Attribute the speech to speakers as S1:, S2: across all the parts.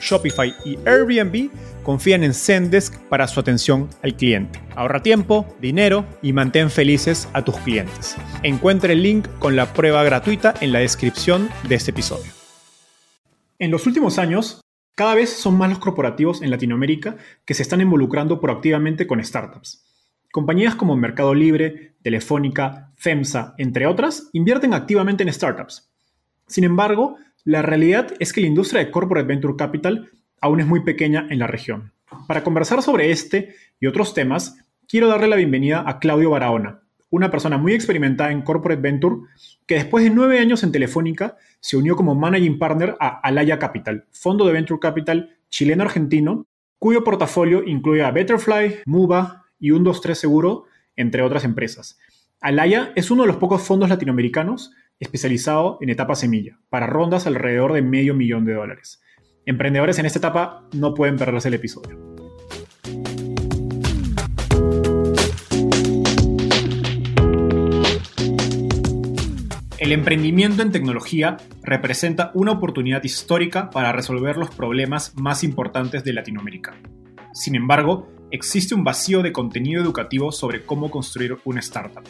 S1: Shopify y Airbnb confían en Zendesk para su atención al cliente. Ahorra tiempo, dinero y mantén felices a tus clientes. Encuentre el link con la prueba gratuita en la descripción de este episodio. En los últimos años, cada vez son más los corporativos en Latinoamérica que se están involucrando proactivamente con startups. Compañías como Mercado Libre, Telefónica, FEMSA, entre otras, invierten activamente en startups. Sin embargo, la realidad es que la industria de Corporate Venture Capital aún es muy pequeña en la región. Para conversar sobre este y otros temas, quiero darle la bienvenida a Claudio Barahona, una persona muy experimentada en Corporate Venture que después de nueve años en Telefónica se unió como Managing Partner a Alaya Capital, fondo de Venture Capital chileno-argentino, cuyo portafolio incluye a Betterfly, Muba y un 23 Seguro, entre otras empresas. Alaya es uno de los pocos fondos latinoamericanos especializado en etapa semilla, para rondas alrededor de medio millón de dólares. Emprendedores en esta etapa no pueden perderse el episodio. El emprendimiento en tecnología representa una oportunidad histórica para resolver los problemas más importantes de Latinoamérica. Sin embargo, existe un vacío de contenido educativo sobre cómo construir una startup.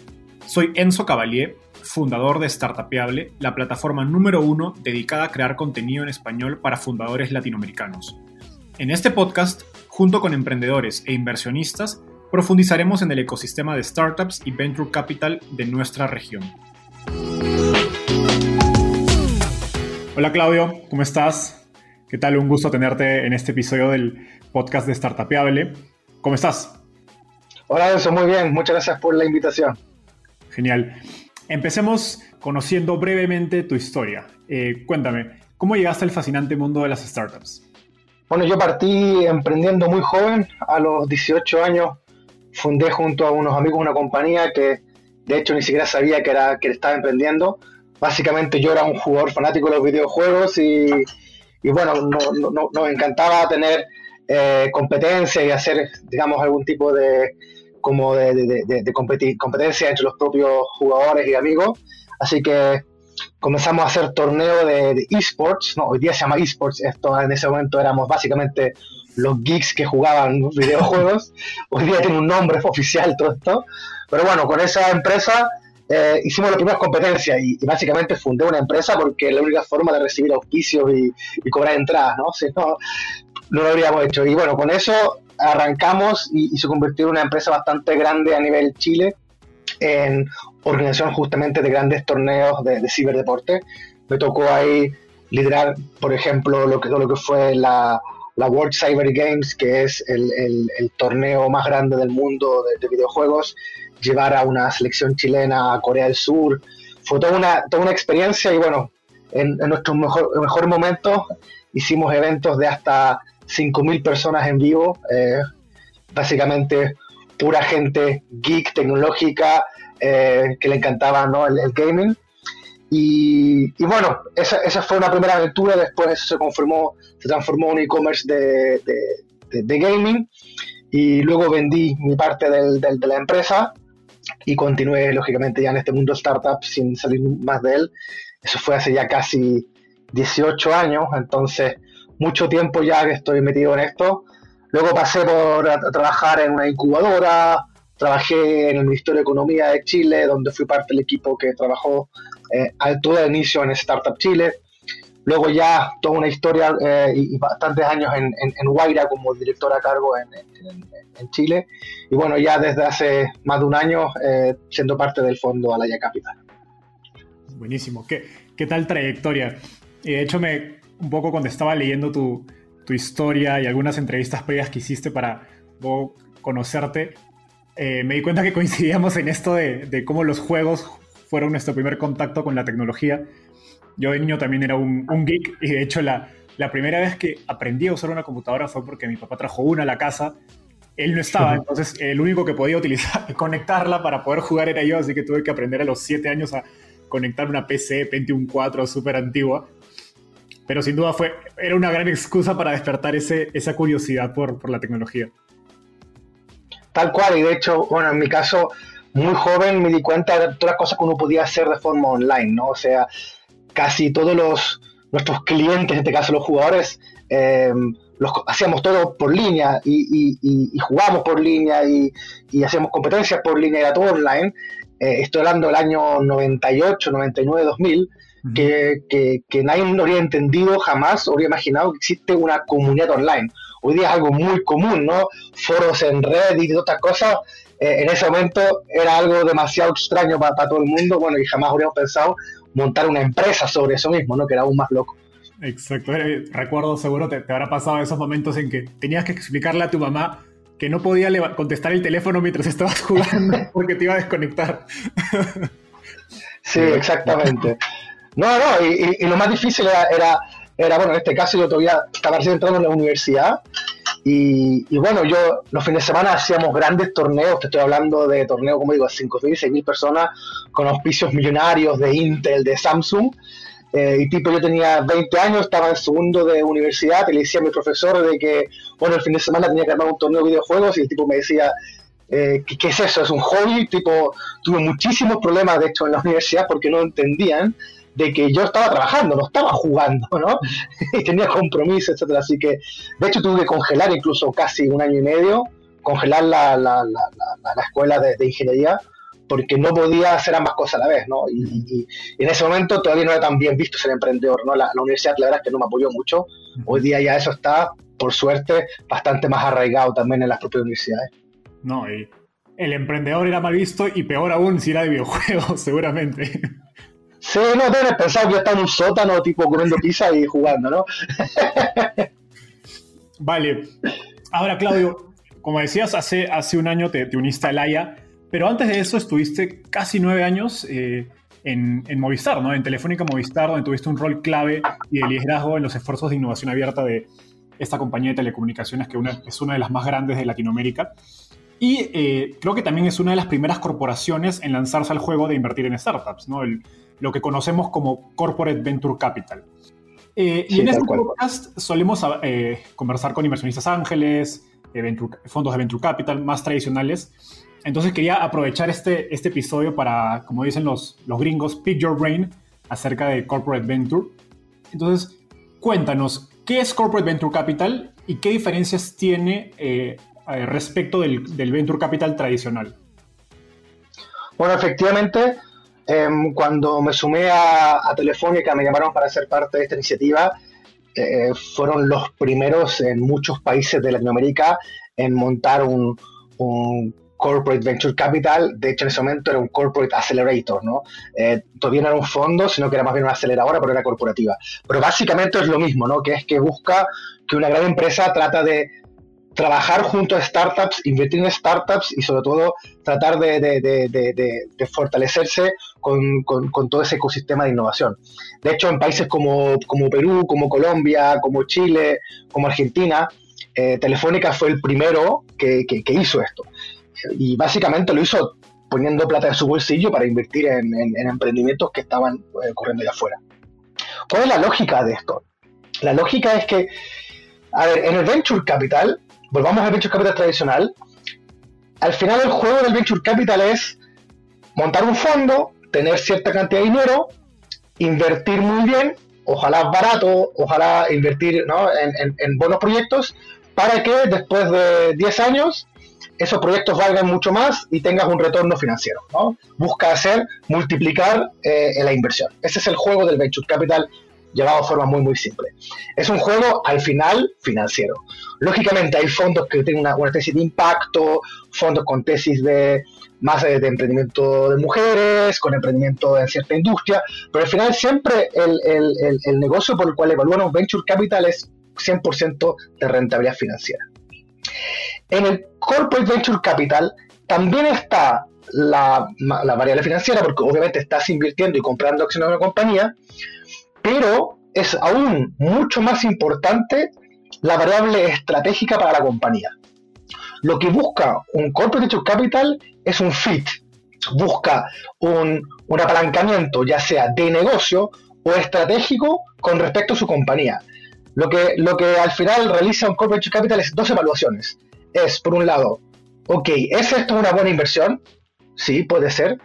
S1: Soy Enzo Cavalier fundador de Startupeable, la plataforma número uno dedicada a crear contenido en español para fundadores latinoamericanos. En este podcast, junto con emprendedores e inversionistas, profundizaremos en el ecosistema de startups y venture capital de nuestra región. Hola Claudio, ¿cómo estás? ¿Qué tal? Un gusto tenerte en este episodio del podcast de Startupeable. ¿Cómo estás?
S2: Hola, eso muy bien. Muchas gracias por la invitación.
S1: Genial. Empecemos conociendo brevemente tu historia. Eh, cuéntame, ¿cómo llegaste al fascinante mundo de las startups?
S2: Bueno, yo partí emprendiendo muy joven, a los 18 años fundé junto a unos amigos una compañía que de hecho ni siquiera sabía que, era, que estaba emprendiendo. Básicamente yo era un jugador fanático de los videojuegos y, bueno, nos encantaba tener eh, competencia y hacer, digamos, algún tipo de, como de, de, de, competencia entre los propios jugadores y amigos. Así que comenzamos a hacer torneo de, esports, no, hoy día se llama esports, esto en ese momento éramos básicamente los geeks que jugaban videojuegos, hoy día tiene un nombre oficial todo esto, pero bueno, con esa empresa eh, hicimos las primeras competencias y, básicamente fundé una empresa porque la única forma de recibir auspicios y, y cobrar entradas, ¿no? Si no, no lo habríamos hecho. Y bueno, con eso arrancamos y, se convirtió en una empresa bastante grande a nivel Chile en organización justamente de grandes torneos de, ciberdeporte. Me tocó ahí liderar, por ejemplo, lo que, lo que fue la, World Cyber Games, que es el, torneo más grande del mundo de, videojuegos, llevar a una selección chilena a Corea del Sur. Fue toda una, toda una experiencia y bueno, en, en nuestros mejor, mejores momentos hicimos eventos de hasta 5.000 personas en vivo, eh, básicamente pura gente geek, tecnológica, eh, que le encantaba el, gaming. Y, bueno, esa, esa, fue una primera aventura, después eso se, conformó, se transformó en un e-commerce de, de, gaming y luego vendí mi parte del, de la empresa y continué lógicamente ya en este mundo startup sin salir más de él. Eso fue hace ya casi 18 años, entonces mucho tiempo ya que estoy metido en esto. Luego pasé por trabajar en una incubadora, trabajé en el Ministerio de Economía de Chile, donde fui parte del equipo que trabajó eh, al todo el inicio en Startup Chile. luego ya toda una historia eh, y, bastantes años en, en, Guaira como director a cargo en, en, Chile, y bueno, ya desde hace más de un año eh, siendo parte del fondo Alaya Capital.
S1: Buenísimo, ¿qué, qué tal trayectoria? Y de hecho, me, un poco cuando estaba leyendo tu, tu historia y algunas entrevistas previas que hiciste para conocerte, eh, me di cuenta que coincidíamos en esto de, de, cómo los juegos fueron nuestro primer contacto con la tecnología. Yo de niño también era un, un geek y de hecho la, la, primera vez que aprendí a usar una computadora fue porque mi papá trajo una a la casa. Él no estaba, entonces el único que podía utilizar, conectarla para poder jugar era yo, así que tuve que aprender a los 7 años a conectar una PC Pentium 4 súper antigua pero sin duda fue, era una gran excusa para despertar ese, esa curiosidad por, por la tecnología.
S2: Tal cual, y de hecho, bueno, en mi caso, muy joven me di cuenta de todas las cosas que uno podía hacer de forma online, ¿no? O sea, casi todos los, nuestros clientes, en este caso los jugadores, eh, los, hacíamos todo por línea y, y, jugamos por línea y, y, hacíamos competencias por línea, era todo online. Eh, estoy hablando del año 98, 99, 2000 que, que, nadie no habría entendido jamás, habría imaginado que existe una comunidad online. Hoy día es algo muy común, ¿no? Foros en red y otras cosas. Eh, en ese momento era algo demasiado extraño para, todo el mundo, bueno, y jamás habríamos pensado montar una empresa sobre eso mismo, ¿no? Que era aún más loco.
S1: Exacto, eh, recuerdo seguro te, te habrá pasado esos momentos en que tenías que explicarle a tu mamá que no podía contestar el teléfono mientras estabas jugando porque te iba a desconectar.
S2: Sí, exactamente. No, no, y, lo más difícil era, era, bueno, en este caso yo todavía estaba recién entrando en la universidad y, bueno, yo los fines de semana hacíamos grandes torneos, te estoy hablando de torneos, como digo, 5.000, 6.000 personas con auspicios millonarios de Intel, de Samsung. Eh, y tipo, yo tenía 20 años, estaba en segundo de universidad y le decía a mi profesor de que, bueno, el fin de semana tenía que armar un torneo de videojuegos y el tipo me decía, eh, ¿qué, ¿qué, es eso? ¿Es un hobby? Tipo, tuve muchísimos problemas, de hecho, en la universidad porque no entendían de que yo estaba trabajando, no estaba jugando, ¿no? y tenía compromisos, etcétera. Así que, de hecho, tuve que congelar incluso casi un año y medio, congelar la, la, la, la escuela de, ingeniería, porque no podía hacer ambas cosas a la vez, ¿no? Y, en ese momento todavía no era tan bien visto ser emprendedor, ¿no? La, universidad, la verdad es que no me apoyó mucho. Hoy día ya eso está, por suerte, bastante más arraigado también en las propias universidades.
S1: No, y el emprendedor era mal visto y peor aún si era de videojuegos, seguramente.
S2: Sí, no, debes pensar que yo en un sótano, tipo comiendo pizza y jugando, ¿no?
S1: vale. Ahora, Claudio, como decías, hace, hace un año te, uniste a Laia, pero antes de eso estuviste casi nueve años eh, en, Movistar, ¿no? En Telefónica Movistar, donde tuviste un rol clave y de liderazgo en los esfuerzos de innovación abierta de esta compañía de telecomunicaciones que es una de las más grandes de Latinoamérica. Y eh, creo que también es una de las primeras corporaciones en lanzarse al juego de invertir en startups, ¿no? El, lo que conocemos como Corporate Venture Capital. Eh, y en este podcast solemos eh, conversar con inversionistas ángeles, eh, fondos de Venture Capital más tradicionales. Entonces quería aprovechar este, este episodio para, como dicen los, los gringos, pick your brain acerca de Corporate Venture. Entonces, cuéntanos, ¿qué es Corporate Venture Capital y qué diferencias tiene respecto del, del Venture Capital tradicional?
S2: Bueno, efectivamente, Em, cuando me sumé a, Telefónica, me llamaron para ser parte de esta iniciativa, eh, fueron los primeros en muchos países de Latinoamérica en montar un, Corporate Venture Capital. De hecho, en ese momento era un Corporate Accelerator, ¿no? Eh, todavía no era un fondo, sino que era más bien una aceleradora, pero era corporativa. Pero básicamente es lo mismo, ¿no? Que es que busca que una gran empresa trata de trabajar junto a startups, invertir en startups y sobre todo tratar de, fortalecerse con, todo ese ecosistema de innovación. De hecho, en países como, Perú, como Colombia, como Chile, como Argentina, eh, Telefónica fue el primero que, hizo esto. Y básicamente lo hizo poniendo plata en su bolsillo para invertir en, emprendimientos que estaban eh, corriendo allá afuera. ¿Cuál es la lógica de esto? La lógica es que, a ver, en el Venture Capital volvamos al Venture Capital tradicional, al final el juego del Venture Capital es montar un fondo, tener cierta cantidad de dinero, invertir muy bien, ojalá barato, ojalá invertir en, buenos proyectos, para que después de 10 años esos proyectos valgan mucho más y tengas un retorno financiero. Busca hacer, multiplicar eh, la inversión. Ese es el juego del Venture Capital llevado de forma muy, muy simple. Es un juego al final financiero. Lógicamente hay fondos que tienen una, tesis de impacto, fondos con tesis de más de, emprendimiento de mujeres, con emprendimiento en cierta industria, pero al final siempre el, el, el, negocio por el cual evaluamos venture capital es 100% de rentabilidad financiera. En el corporate venture capital también está la, la, variable financiera, porque obviamente estás invirtiendo y comprando acciones de una compañía, pero es aún mucho más importante la variable estratégica para la compañía. Lo que busca un corporate capital es un fit, busca un, un apalancamiento, ya sea de negocio o estratégico, con respecto a su compañía. Lo que, lo que al final realiza un corporate capital es dos evaluaciones. Es, por un lado, ok, ¿es esto una buena inversión? Sí, puede ser,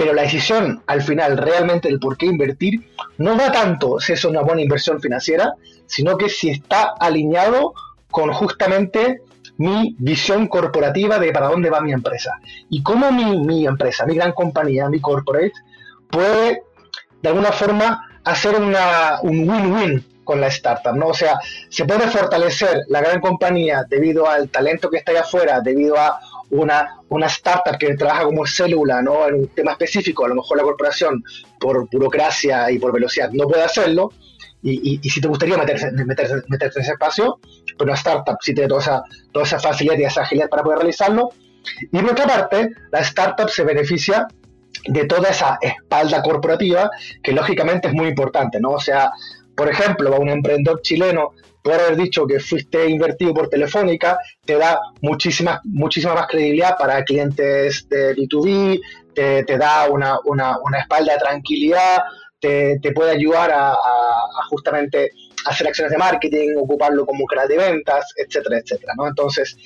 S2: pero la decisión al final realmente del por qué invertir no va tanto si es una buena inversión financiera, sino que si está alineado con justamente mi visión corporativa de para dónde va mi empresa y cómo mi, mi empresa, mi gran compañía, mi corporate, puede de alguna forma hacer una, un win-win con la startup, ¿no? O sea, se puede fortalecer la gran compañía debido al talento que está allá afuera, debido a una, una startup que trabaja como célula, ¿no? En un tema específico, a lo mejor la corporación, por burocracia y por velocidad, no puede hacerlo. Y, y, si te gustaría meterse, meterse, meterse, en ese espacio, pero una startup sí tiene toda esa, toda esa facilidad y esa agilidad para poder realizarlo. Y por otra parte, la startup se beneficia de toda esa espalda corporativa que lógicamente es muy importante, ¿no? O sea, por ejemplo, a un emprendedor chileno, por haber dicho que fuiste invertido por Telefónica, te da muchísima, muchísima más credibilidad para clientes de B2B, te, te da una, una, una, espalda de tranquilidad, te, te puede ayudar a, a, justamente hacer acciones de marketing, ocuparlo como canal de ventas, etcétera, etcétera. Entonces,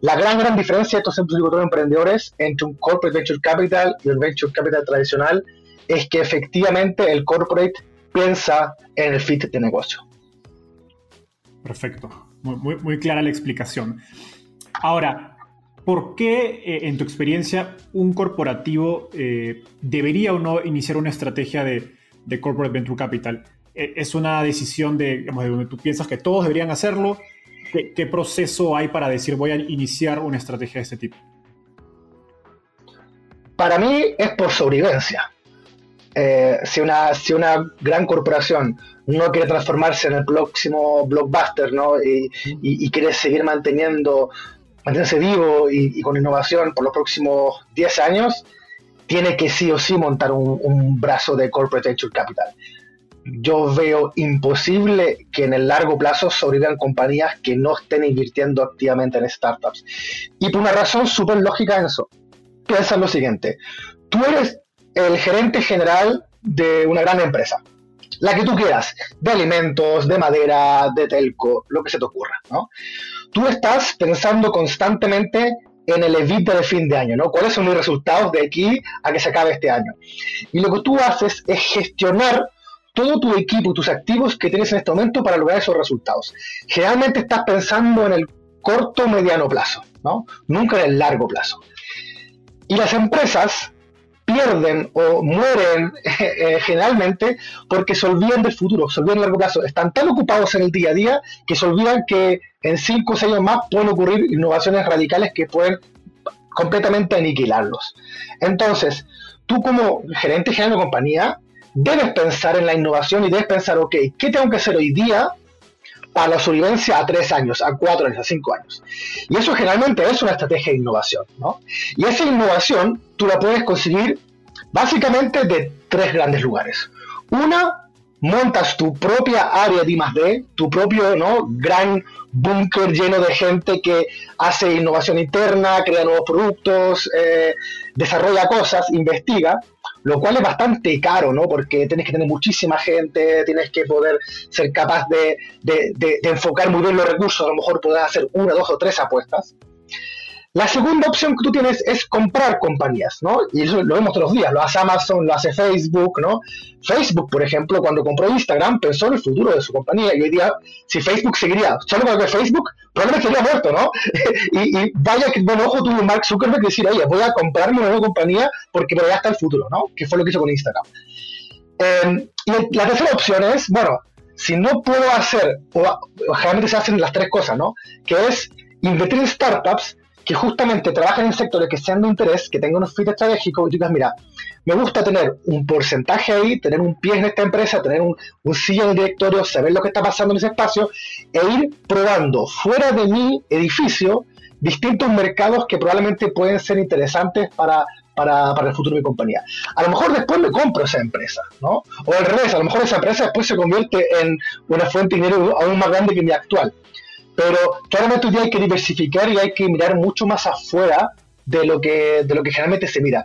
S2: la gran, gran diferencia de estos emprendedores entre un corporate venture capital y un venture capital tradicional es que efectivamente el corporate piensa en el fit de negocio.
S1: Perfecto, muy, muy, clara la explicación. Ahora, ¿por qué, eh, en tu experiencia, un corporativo eh, debería o no iniciar una estrategia de, de corporate venture capital? Eh, ¿Es una decisión de, digamos, de donde tú piensas que todos deberían hacerlo? ¿Qué, ¿Qué, proceso hay para decir voy a iniciar una estrategia de este tipo?
S2: Para mí es por sobrevivencia. Eh, si, una, si una gran corporación no quiere transformarse en el próximo blockbuster ¿no? y, quiere seguir manteniendo, mantenerse vivo y, con innovación por los próximos 10 años, tiene que sí o sí montar un, brazo de corporate venture capital. Yo veo imposible que en el largo plazo sobrevivan compañías que no estén invirtiendo activamente en startups. Y por una razón súper lógica en eso. Piensa en lo siguiente. Tú eres el gerente general de una gran empresa. La que tú quieras, de alimentos, de madera, de telco, lo que se te ocurra, ¿no? Tú estás pensando constantemente en el EBITDA de fin de año, ¿no? ¿Cuáles son mis resultados de aquí a que se acabe este año? Y lo que tú haces es gestionar todo tu equipo tus activos que tienes en este momento para lograr esos resultados. Generalmente estás pensando en el corto o mediano plazo, ¿no? Nunca en el largo plazo. Y las empresas pierden o mueren eh, generalmente porque se olvidan del futuro, se olvidan largo plazo. Están tan ocupados en el día a día que se olvidan que en 5 o 6 años más pueden ocurrir innovaciones radicales que pueden completamente aniquilarlos. Entonces, tú como gerente general de compañía, debes pensar en la innovación y debes pensar, ok, ¿qué tengo que hacer hoy día para la sobrevivencia a tres años, a cuatro años, a cinco años. Y eso generalmente es una estrategia de innovación, ¿no? Y esa innovación tú la puedes conseguir básicamente de tres grandes lugares. Una, montas tu propia área de I+D, tu propio ¿no? gran búnker lleno de gente que hace innovación interna, crea nuevos productos, eh, desarrolla cosas, investiga, lo cual es bastante caro, ¿no? Porque tienes que tener muchísima gente, tienes que poder ser capaz de, enfocar muy bien los recursos, a lo mejor poder hacer una, dos o tres apuestas. La segunda opción que tú tienes es comprar compañías, ¿no? Y eso lo vemos todos los días, lo hace Amazon, lo hace Facebook, ¿no? Facebook, por ejemplo, cuando compró Instagram, pensó en el futuro de su compañía y hoy día, si Facebook seguiría solo con Facebook, probablemente sería muerto, ¿no? y, vaya que, bueno, ojo tuvo Mark Zuckerberg decir, oye, voy a comprarme una nueva compañía porque por allá está el futuro, ¿no? Que fue lo que hizo con Instagram. Em, y la tercera opción es, bueno, si no puedo hacer, o, generalmente se hacen las tres cosas, ¿no? Que es invertir en startups que justamente trabajan en sectores que sean de interés, que tengan un fit estratégico, y digas, mira, me gusta tener un porcentaje ahí, tener un pie en esta empresa, tener un, un en el directorio, saber lo que está pasando en ese espacio, e ir probando fuera de mi edificio distintos mercados que probablemente pueden ser interesantes para, para, para, el futuro de mi compañía. A lo mejor después me compro esa empresa, ¿no? O al revés, a lo mejor esa empresa después se convierte en una fuente de dinero aún más grande que mi actual. Pero claramente hoy día hay que diversificar y hay que mirar mucho más afuera de lo que, de lo que generalmente se mira.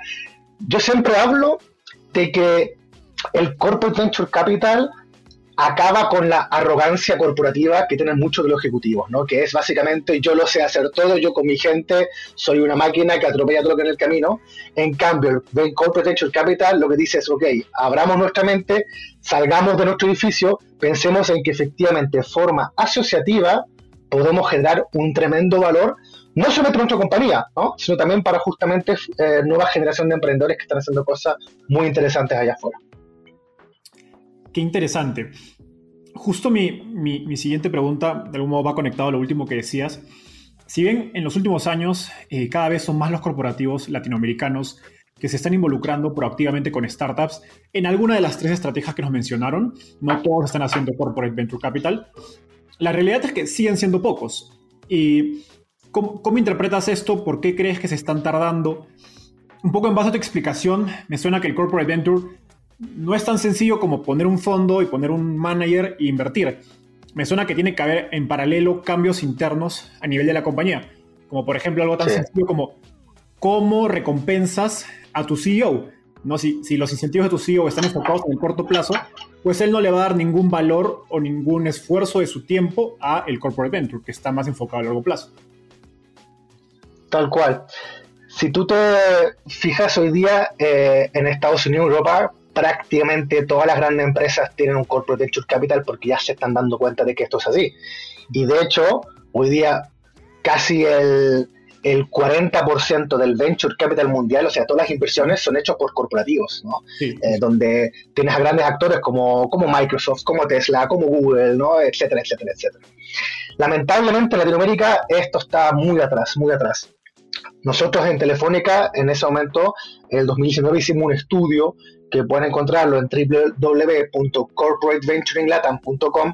S2: Yo siempre hablo de que el Corporate Venture Capital acaba con la arrogancia corporativa que tienen muchos de los ejecutivos, ¿no? Que es básicamente yo lo sé hacer todo, yo con mi gente soy una máquina que atropella todo lo que en el camino. En cambio, el Corporate Venture Capital lo que dice es, ok, abramos nuestra mente, salgamos de nuestro edificio, pensemos en que efectivamente forma asociativa podemos generar un tremendo valor, no solamente para nuestra compañía, ¿no? sino también para justamente eh, nueva generación de emprendedores que están haciendo cosas muy interesantes allá afuera.
S1: Qué interesante. Justo mi, siguiente pregunta, de algún modo va conectado a lo último que decías. Si bien en los últimos años eh, cada vez son más los corporativos latinoamericanos que se están involucrando proactivamente con startups en alguna de las tres estrategias que nos mencionaron, no todos están haciendo corporate venture capital, la realidad es que siguen siendo pocos. ¿Y cómo, cómo interpretas esto? ¿Por qué crees que se están tardando? Un poco en base a tu explicación, me suena que el corporate venture no es tan sencillo como poner un fondo y poner un manager e invertir. Me suena que tiene que haber en paralelo cambios internos a nivel de la compañía. Como por ejemplo algo tan sencillo como cómo recompensas a tu CEO. ¿No? Si, si, los incentivos de tu CEO están enfocados en el corto plazo, pues él no le va a dar ningún valor o ningún esfuerzo de su tiempo a el corporate venture, que está más enfocado a largo plazo.
S2: Tal cual. Si tú te fijas hoy día eh, en Estados Unidos, Europa, prácticamente todas las grandes empresas tienen un corporate venture capital porque ya se están dando cuenta de que esto es así. Y de hecho, hoy día casi el, el 40% del venture capital mundial, o sea, todas las inversiones son hechas por corporativos, ¿no? Eh, donde tienes a grandes actores como, como Microsoft, como Tesla, como Google, ¿no? Etcétera, etcétera, etcétera. Lamentablemente en Latinoamérica esto está muy atrás, muy atrás. Nosotros en Telefónica, en ese momento, en el 2019, hicimos un estudio que pueden encontrarlo en www.corporateventuringlatam.com,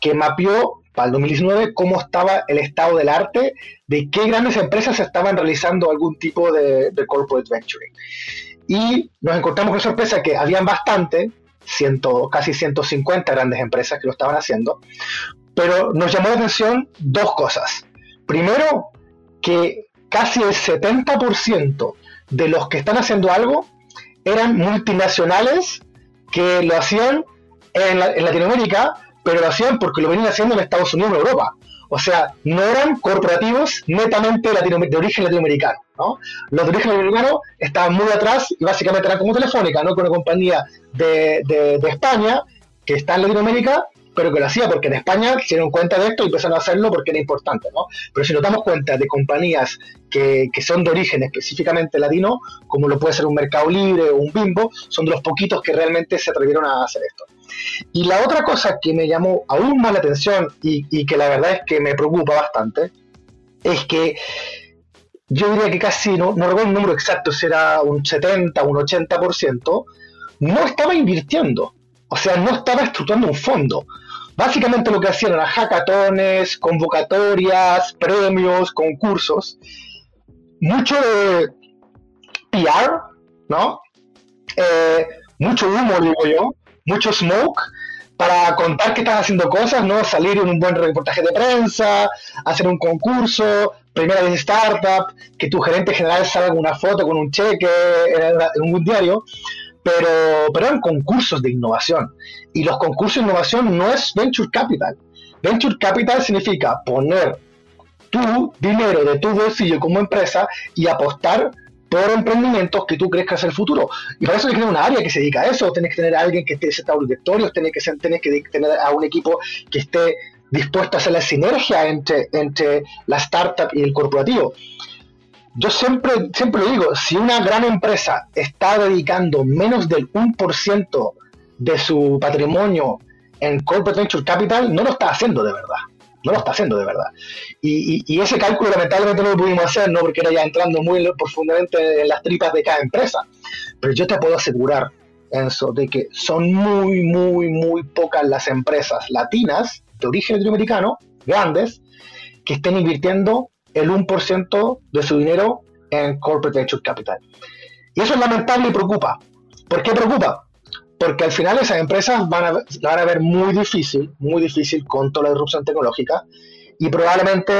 S2: que mapeó para el 2019 cómo estaba el estado del arte, de qué grandes empresas estaban realizando algún tipo de, corporate venturing. Y nos encontramos con sorpresa que habían bastante, casi 150 grandes empresas que lo estaban haciendo, pero nos llamó la atención dos cosas. Primero, que casi el 70% de los que están haciendo algo eran multinacionales que lo hacían en, Latinoamérica, pero lo hacían porque lo venían haciendo en Estados Unidos en Europa. O sea, no eran corporativos netamente de origen latinoamericano. ¿no? Los de origen latinoamericano estaban muy atrás y básicamente eran como Telefónica, ¿no? con una compañía de, de España que está en Latinoamérica pero que lo hacía porque en España se dieron cuenta de esto y empezaron a hacerlo porque era importante, ¿no? Pero si nos damos cuenta de compañías que, que, son de origen específicamente latino, como lo puede ser un Mercado Libre o un Bimbo, son de los poquitos que realmente se atrevieron a hacer esto. Y la otra cosa que me llamó aún más la atención y, que la verdad es que me preocupa bastante, es que yo diría que casi, no, no recuerdo el número exacto, será un 70, un 80%, no estaba invirtiendo. O sea, no estaba estructurando un fondo. Básicamente lo que hacían eran hackatones, convocatorias, premios, concursos. Mucho PR, ¿no? Eh, mucho humo, digo yo, mucho smoke para contar que están haciendo cosas, ¿no? Salir en un buen reportaje de prensa, hacer un concurso, primera vez startup, que tu gerente general salga una foto con un cheque en, un diario pero, pero eran concursos de innovación. Y los concursos de innovación no es venture capital. Venture capital significa poner tu dinero de tu bolsillo como empresa y apostar por emprendimientos que tú crees que es el futuro. Y para eso tienes que tener una área que se dedica a eso, tienes que tener a alguien que esté sentado en directorios, tienes que, tienes que tener a un equipo que esté dispuesto a hacer la sinergia entre, entre la startup y el corporativo yo siempre, siempre lo digo, si una gran empresa está dedicando menos del 1% de su patrimonio en Corporate Venture Capital no lo está haciendo de verdad. No lo está haciendo de verdad. Y, ese cálculo lamentablemente no lo pudimos hacer, ¿no? porque era ya entrando muy profundamente en las tripas de cada empresa. Pero yo te puedo asegurar, Enzo, de que son muy, muy, muy pocas las empresas latinas de origen latinoamericano, grandes, que estén invirtiendo el 1% de su dinero en Corporate Venture Capital. Y eso es lamentable y preocupa. ¿Por qué preocupa? Porque al final esas empresas van a, van a ver muy difícil, muy difícil con toda la disrupción tecnológica y probablemente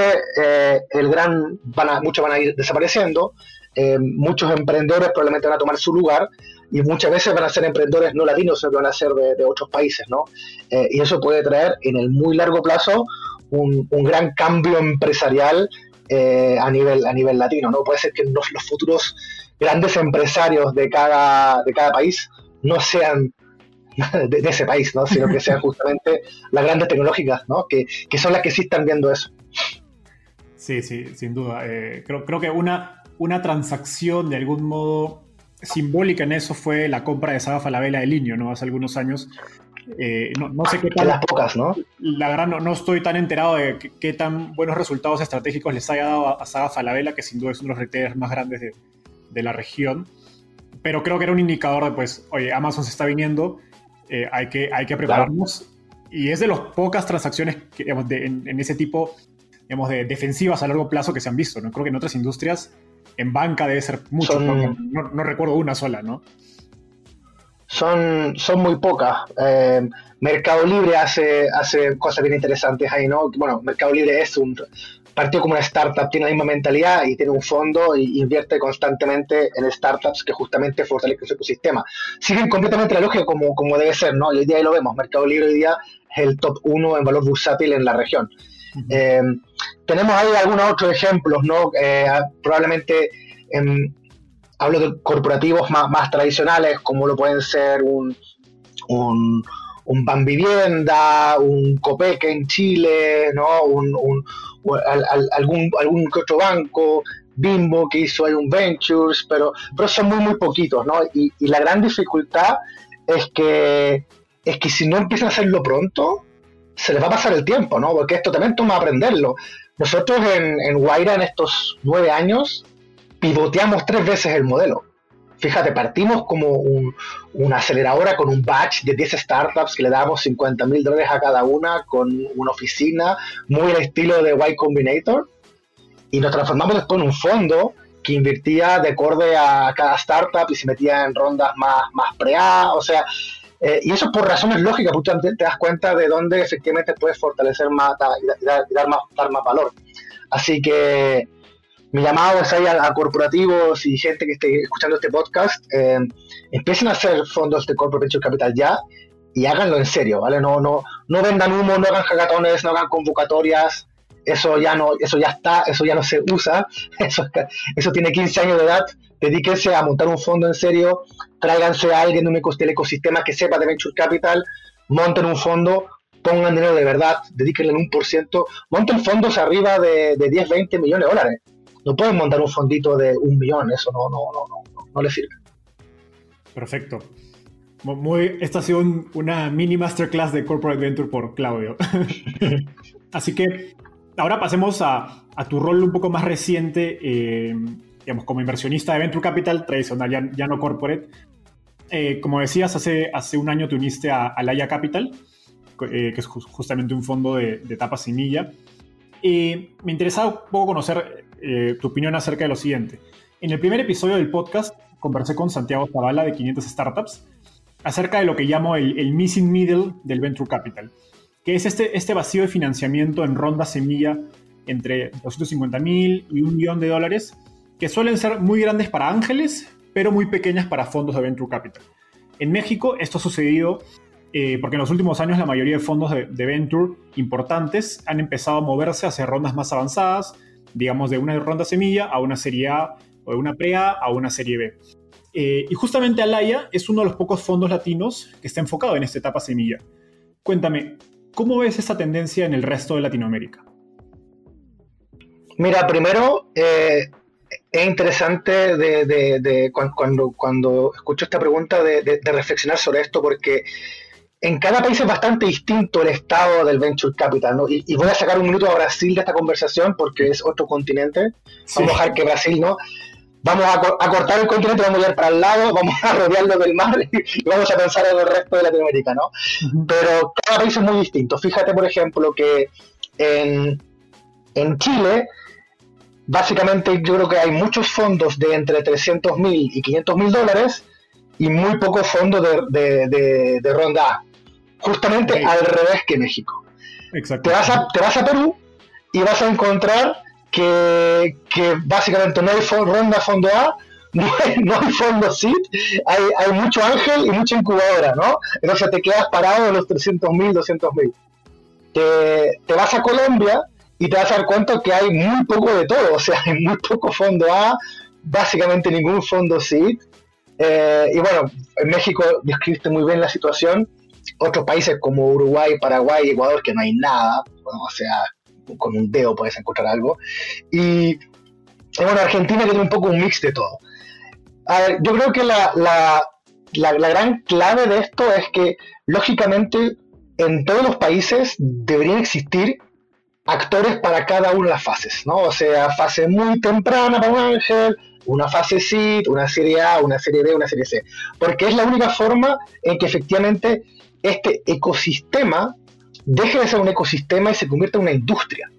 S2: eh, el gran, van a, muchos van a ir desapareciendo, eh, muchos emprendedores probablemente van a tomar su lugar y muchas veces van a ser emprendedores no latinos, sino que van a ser de, otros países, ¿no? Eh, y eso puede traer en el muy largo plazo un, un gran cambio empresarial a, nivel, a nivel latino, ¿no? Puede ser que los, los futuros grandes empresarios de cada, de cada país no sean de, ese país, ¿no? sino que sean justamente las grandes tecnológicas, ¿no? que, que, son las que sí están viendo eso.
S1: Sí, sí, sin duda. Eh, creo, creo que una, una transacción de algún modo simbólica en eso fue la compra de Saga Falabella de Linio, ¿no? Hace algunos años. Eh, no, sé qué
S2: las pocas, ¿no?
S1: La verdad, no, no estoy tan enterado de qué, tan buenos resultados estratégicos les haya dado a, Saga Falabella, que sin duda es uno de los retailers más grandes de, de la región. Pero creo que era un indicador de, pues, oye, Amazon se está viniendo, eh, hay, que, hay que prepararnos. Y es de las pocas transacciones que, en, ese tipo digamos, de defensivas a largo plazo que se han visto. ¿no? Creo que en otras industrias, en banca debe ser mucho. No, recuerdo una sola, ¿no?
S2: Son, son muy pocas. Eh, Mercado Libre hace, hace cosas bien interesantes ahí, ¿no? Bueno, Mercado Libre es un, partió como una startup, tiene la misma mentalidad y tiene un fondo y invierte constantemente en startups que justamente fortalecen su ecosistema. Siguen completamente la lógica como, como debe ser, ¿no? Y hoy día lo vemos, Mercado Libre hoy día es el top uno en valor bursátil en la región. Eh, tenemos ahí algunos otros ejemplos, ¿no? Eh, probablemente hablo de corporativos más, tradicionales, como lo pueden ser un, un Ban Vivienda, un Copeque en Chile, ¿no? Un, algún, algún otro banco, Bimbo que hizo ahí un Ventures, pero, pero son muy, muy poquitos, ¿no? Y, la gran dificultad es que, es que si no empiezan a hacerlo pronto, se les va a pasar el tiempo, ¿no? Porque esto también toma aprenderlo. Nosotros en, en Guaira, en estos nueve años, pivoteamos tres veces el modelo. Fíjate, partimos como una aceleradora con un batch de 10 startups que le damos 50 mil dólares a cada una, con una oficina muy al estilo de Y Combinator, y nos transformamos después en un fondo que invertía de acorde a cada startup y se metía en rondas más, más pre-A, o sea, eh, y eso por razones lógicas, porque tú te das cuenta de dónde efectivamente puedes fortalecer más y dar, dar, más, dar más valor. Así que mi llamado es ahí a, corporativos y gente que esté escuchando este podcast, eh, empiecen a hacer fondos de Corporate Venture Capital ya y háganlo en serio, ¿vale? No, no, no vendan humo, no hagan hackatones, no hagan convocatorias, eso ya no, eso ya está, eso ya no se usa, eso, eso tiene 15 años de edad, dedíquense a montar un fondo en serio, tráiganse a alguien de un ecosistema que sepa de Venture Capital, monten un fondo, pongan dinero de verdad, dedíquenle un por ciento, monten fondos arriba de, de 10, 20 millones de dólares no pueden montar un fondito de un millón, eso no, no, no, no, no, le sirve.
S1: Perfecto. Muy, esta ha sido una mini masterclass de Corporate Venture por Claudio. Así que ahora pasemos a, tu rol un poco más reciente, eh, digamos, como inversionista de Venture Capital tradicional, ya, no corporate. Eh, como decías, hace, hace un año te uniste a Alaya Capital, eh, que es justamente un fondo de, de tapa semilla. me interesaba un poco conocer eh, tu opinión acerca de lo siguiente. En el primer episodio del podcast conversé con Santiago Zavala de 500 Startups acerca de lo que llamo el, missing middle del venture capital, que es este, este vacío de financiamiento en ronda semilla entre 250 mil y un millón de dólares, que suelen ser muy grandes para ángeles, pero muy pequeñas para fondos de venture capital. En México esto ha sucedido eh, porque en los últimos años la mayoría de fondos de, de, venture importantes han empezado a moverse hacia rondas más avanzadas, digamos, de una ronda semilla a una serie A o de una pre-A a una serie B. Eh, y justamente Alaya es uno de los pocos fondos latinos que está enfocado en esta etapa semilla. Cuéntame, ¿cómo ves esa tendencia en el resto de Latinoamérica?
S2: Mira, primero, eh, es interesante de, cuando, cuando, escucho esta pregunta de, reflexionar sobre esto porque en cada país es bastante distinto el estado del venture capital, ¿no? Y, voy a sacar un minuto a Brasil de esta conversación porque es otro continente. Vamos a dejar que Brasil, ¿no? Vamos a, cortar el continente, vamos a ir para el lado, vamos a rodearlo del mar y vamos a pensar en el resto de Latinoamérica, ¿no? Pero cada país es muy distinto. Fíjate, por ejemplo, que en, en Chile, básicamente yo creo que hay muchos fondos de entre 300 mil y 500 mil dólares y muy pocos fondos de, de, de, ronda A. Justamente al revés que México. Exacto. Te vas, a, te vas a Perú y vas a encontrar que, que básicamente no hay ronda fondo A, no hay, no hay fondo SID, hay, hay, mucho ángel y mucha incubadora, ¿no? Entonces te quedas parado en los 300 mil, 200 mil. Te, te, vas a Colombia y te vas a dar cuenta que hay muy poco de todo, o sea, hay muy poco fondo A, básicamente ningún fondo SID, eh, y bueno, en México describiste muy bien la situación. Otros países como Uruguay, Paraguay, Ecuador, que no hay nada, o sea, con un dedo puedes encontrar algo. Y, bueno, Argentina tiene un poco un mix de todo. A ver, yo creo que la, la, la, gran clave de esto es que, lógicamente, en todos los países deberían existir actores para cada una de las fases, ¿no? O sea, fase muy temprana para un ángel, una fase SID, una serie A, una serie B, una serie C, porque es la única forma en que efectivamente este ecosistema deje de ser un ecosistema y se convierta en una industria.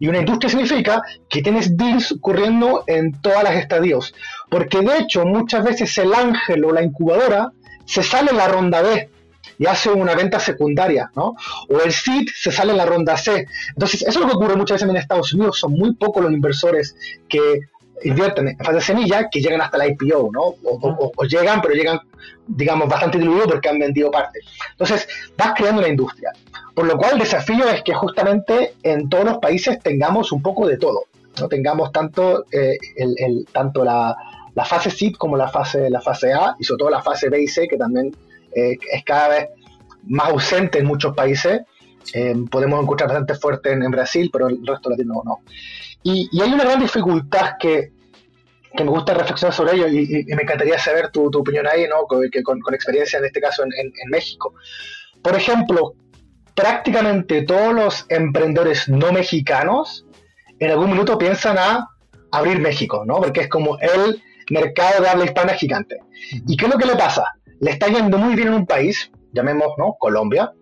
S2: Y una industria significa que tienes deals ocurriendo en todas las estadios, porque de hecho muchas veces el ángel o la incubadora se sale en la ronda B y hace una venta secundaria, ¿no? O el SID se sale en la ronda C. Entonces, eso es lo que ocurre muchas veces en Estados Unidos. Son muy pocos los inversores que invierten en fase semilla que llegan hasta la IPO, ¿no? O, llegan, pero llegan, digamos, bastante diluidos porque han vendido parte. Entonces, vas creando una industria. Por lo cual, el desafío es que justamente en todos los países tengamos un poco de todo. ¿no? Tengamos tanto, eh, el, tanto la, la, fase SID como la fase, la fase A y sobre todo la fase B y C, que también eh, es cada vez más ausente en muchos países. Eh, podemos encontrar bastante fuerte en, Brasil, pero el resto latino no. Y, hay una gran dificultad que, que, me gusta reflexionar sobre ello y, me encantaría saber tu, tu, opinión ahí, ¿no? Con, con, experiencia en este caso en, en, México. Por ejemplo, prácticamente todos los emprendedores no mexicanos en algún minuto piensan a abrir México, ¿no? Porque es como el mercado de habla hispana gigante. ¿Y qué es lo que le pasa? Le está yendo muy bien en un país, llamemos, ¿no? Colombia,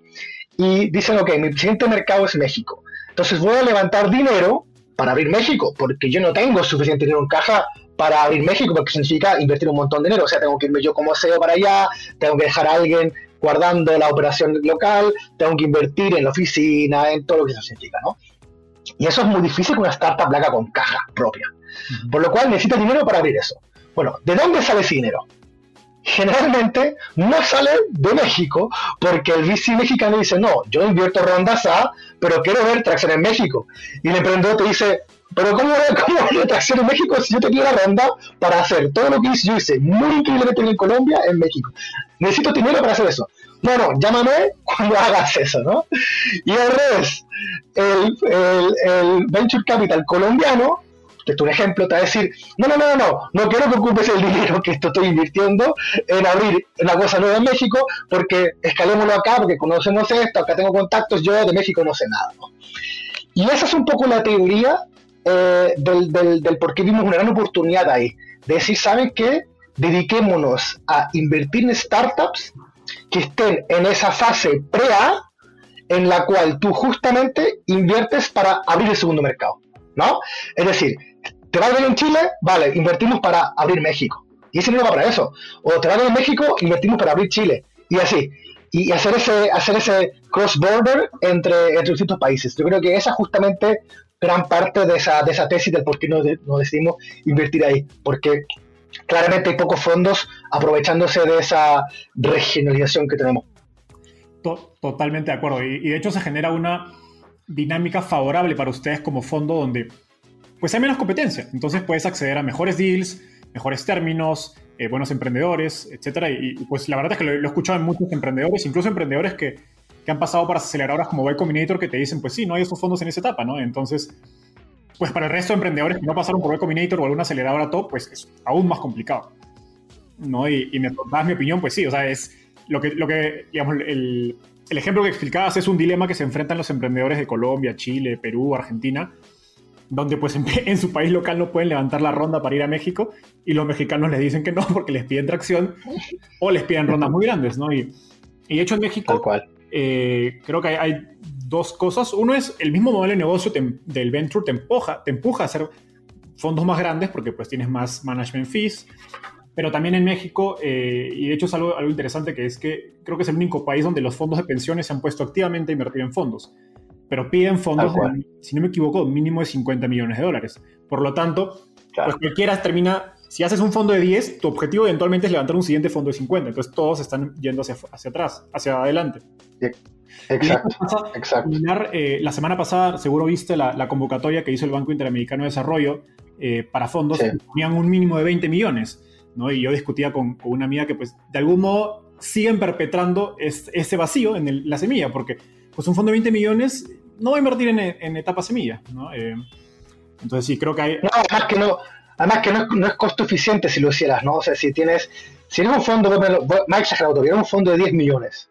S2: y dicen, ok, mi siguiente mercado es México. Entonces voy a levantar dinero para abrir México, porque yo no tengo suficiente dinero en caja para abrir México, porque significa invertir un montón de dinero. O sea, tengo que irme yo como CEO para allá, tengo que dejar a alguien guardando la operación local, tengo que invertir en la oficina, en todo lo que eso significa, ¿no? Y eso es muy difícil con una startup blanca con caja propia. Por lo cual necesita dinero para abrir eso. Bueno, ¿de dónde sale ese dinero? generalmente no sale de México porque el VC mexicano dice, no, yo invierto rondas A, pero quiero ver tracción en México. Y el emprendedor te dice, pero ¿cómo, cómo tracción en México si yo tenía una ronda para hacer todo lo que yo hice muy increíblemente en Colombia, en México? Necesito dinero para hacer eso. No, no, llámame cuando hagas eso, ¿no? Y al revés, el, el, el Venture Capital colombiano esto un ejemplo, te va a decir, no, no, no, no, no quiero que ocupes el dinero que esto estoy invirtiendo en abrir una cosa nueva en México, porque escalémoslo acá, porque conocemos esto, acá tengo contactos, yo de México no sé nada. Y esa es un poco la teoría eh, del, del, por qué vimos una gran oportunidad ahí, de decir, ¿saben qué? Dediquémonos a invertir en startups que estén en esa fase pre-A, en la cual tú justamente inviertes para abrir el segundo mercado. ¿No? Es decir, ¿Te va bien en Chile? Vale, invertimos para abrir México. Y ese no va para eso. O te va bien en México, invertimos para abrir Chile. Y así. Y hacer ese, hacer ese cross-border entre, entre distintos países. Yo creo que esa es justamente gran parte de esa, de esa tesis del por qué nos, decidimos invertir ahí. Porque claramente hay pocos fondos aprovechándose de esa regionalización que tenemos.
S1: Totalmente de acuerdo. y de hecho se genera una dinámica favorable para ustedes como fondo donde pues hay menos competencia. Entonces puedes acceder a mejores deals, mejores términos, eh, buenos emprendedores, etc. Y, pues la verdad es que lo, he escuchado en muchos emprendedores, incluso emprendedores que, que, han pasado por aceleradoras como Y Combinator que te dicen, pues sí, no hay esos fondos en esa etapa, ¿no? Entonces, pues para el resto de emprendedores que no pasaron por Y Combinator o alguna aceleradora top, pues es aún más complicado. ¿no? Y, y me das mi opinión, pues sí, o sea, es, lo que, lo que digamos, el, el ejemplo que explicabas es un dilema que se enfrentan los emprendedores de Colombia, Chile, Perú, Argentina, donde pues en, su país local no pueden levantar la ronda para ir a México y los mexicanos les dicen que no porque les piden tracción o les piden rondas muy grandes, ¿no? Y, y de hecho en México eh, creo que hay, dos cosas. Uno es el mismo modelo de negocio del venture te empuja, te empuja a hacer fondos más grandes porque pues tienes más management fees, pero también en México, eh, y de hecho es algo, algo interesante, que es que creo que es el único país donde los fondos de pensiones se han puesto activamente a invertir en fondos, pero piden fondos, si no me equivoco, mínimo de 50 millones de dólares. Por lo tanto, pues cualquiera termina, si haces un fondo de 10, tu objetivo eventualmente es levantar un siguiente fondo de 50, entonces todos están yendo hacia, hacia atrás, hacia adelante.
S2: Exacto. exacto.
S1: Eh, la semana pasada, seguro viste la, convocatoria que hizo el Banco Interamericano de Desarrollo eh, para fondos, que ponían un mínimo de 20 millones. Y yo discutía con, una amiga que, pues, de algún modo siguen perpetrando ese vacío en la semilla, porque pues un fondo de 20 millones no va a invertir en, etapa semilla, ¿no? Eh, entonces sí, creo que hay...
S2: No, además que no, además que no es, costo eficiente si lo hicieras, ¿no? O sea, si tienes, si eres un fondo, más exagerado todavía, un fondo de 10 millones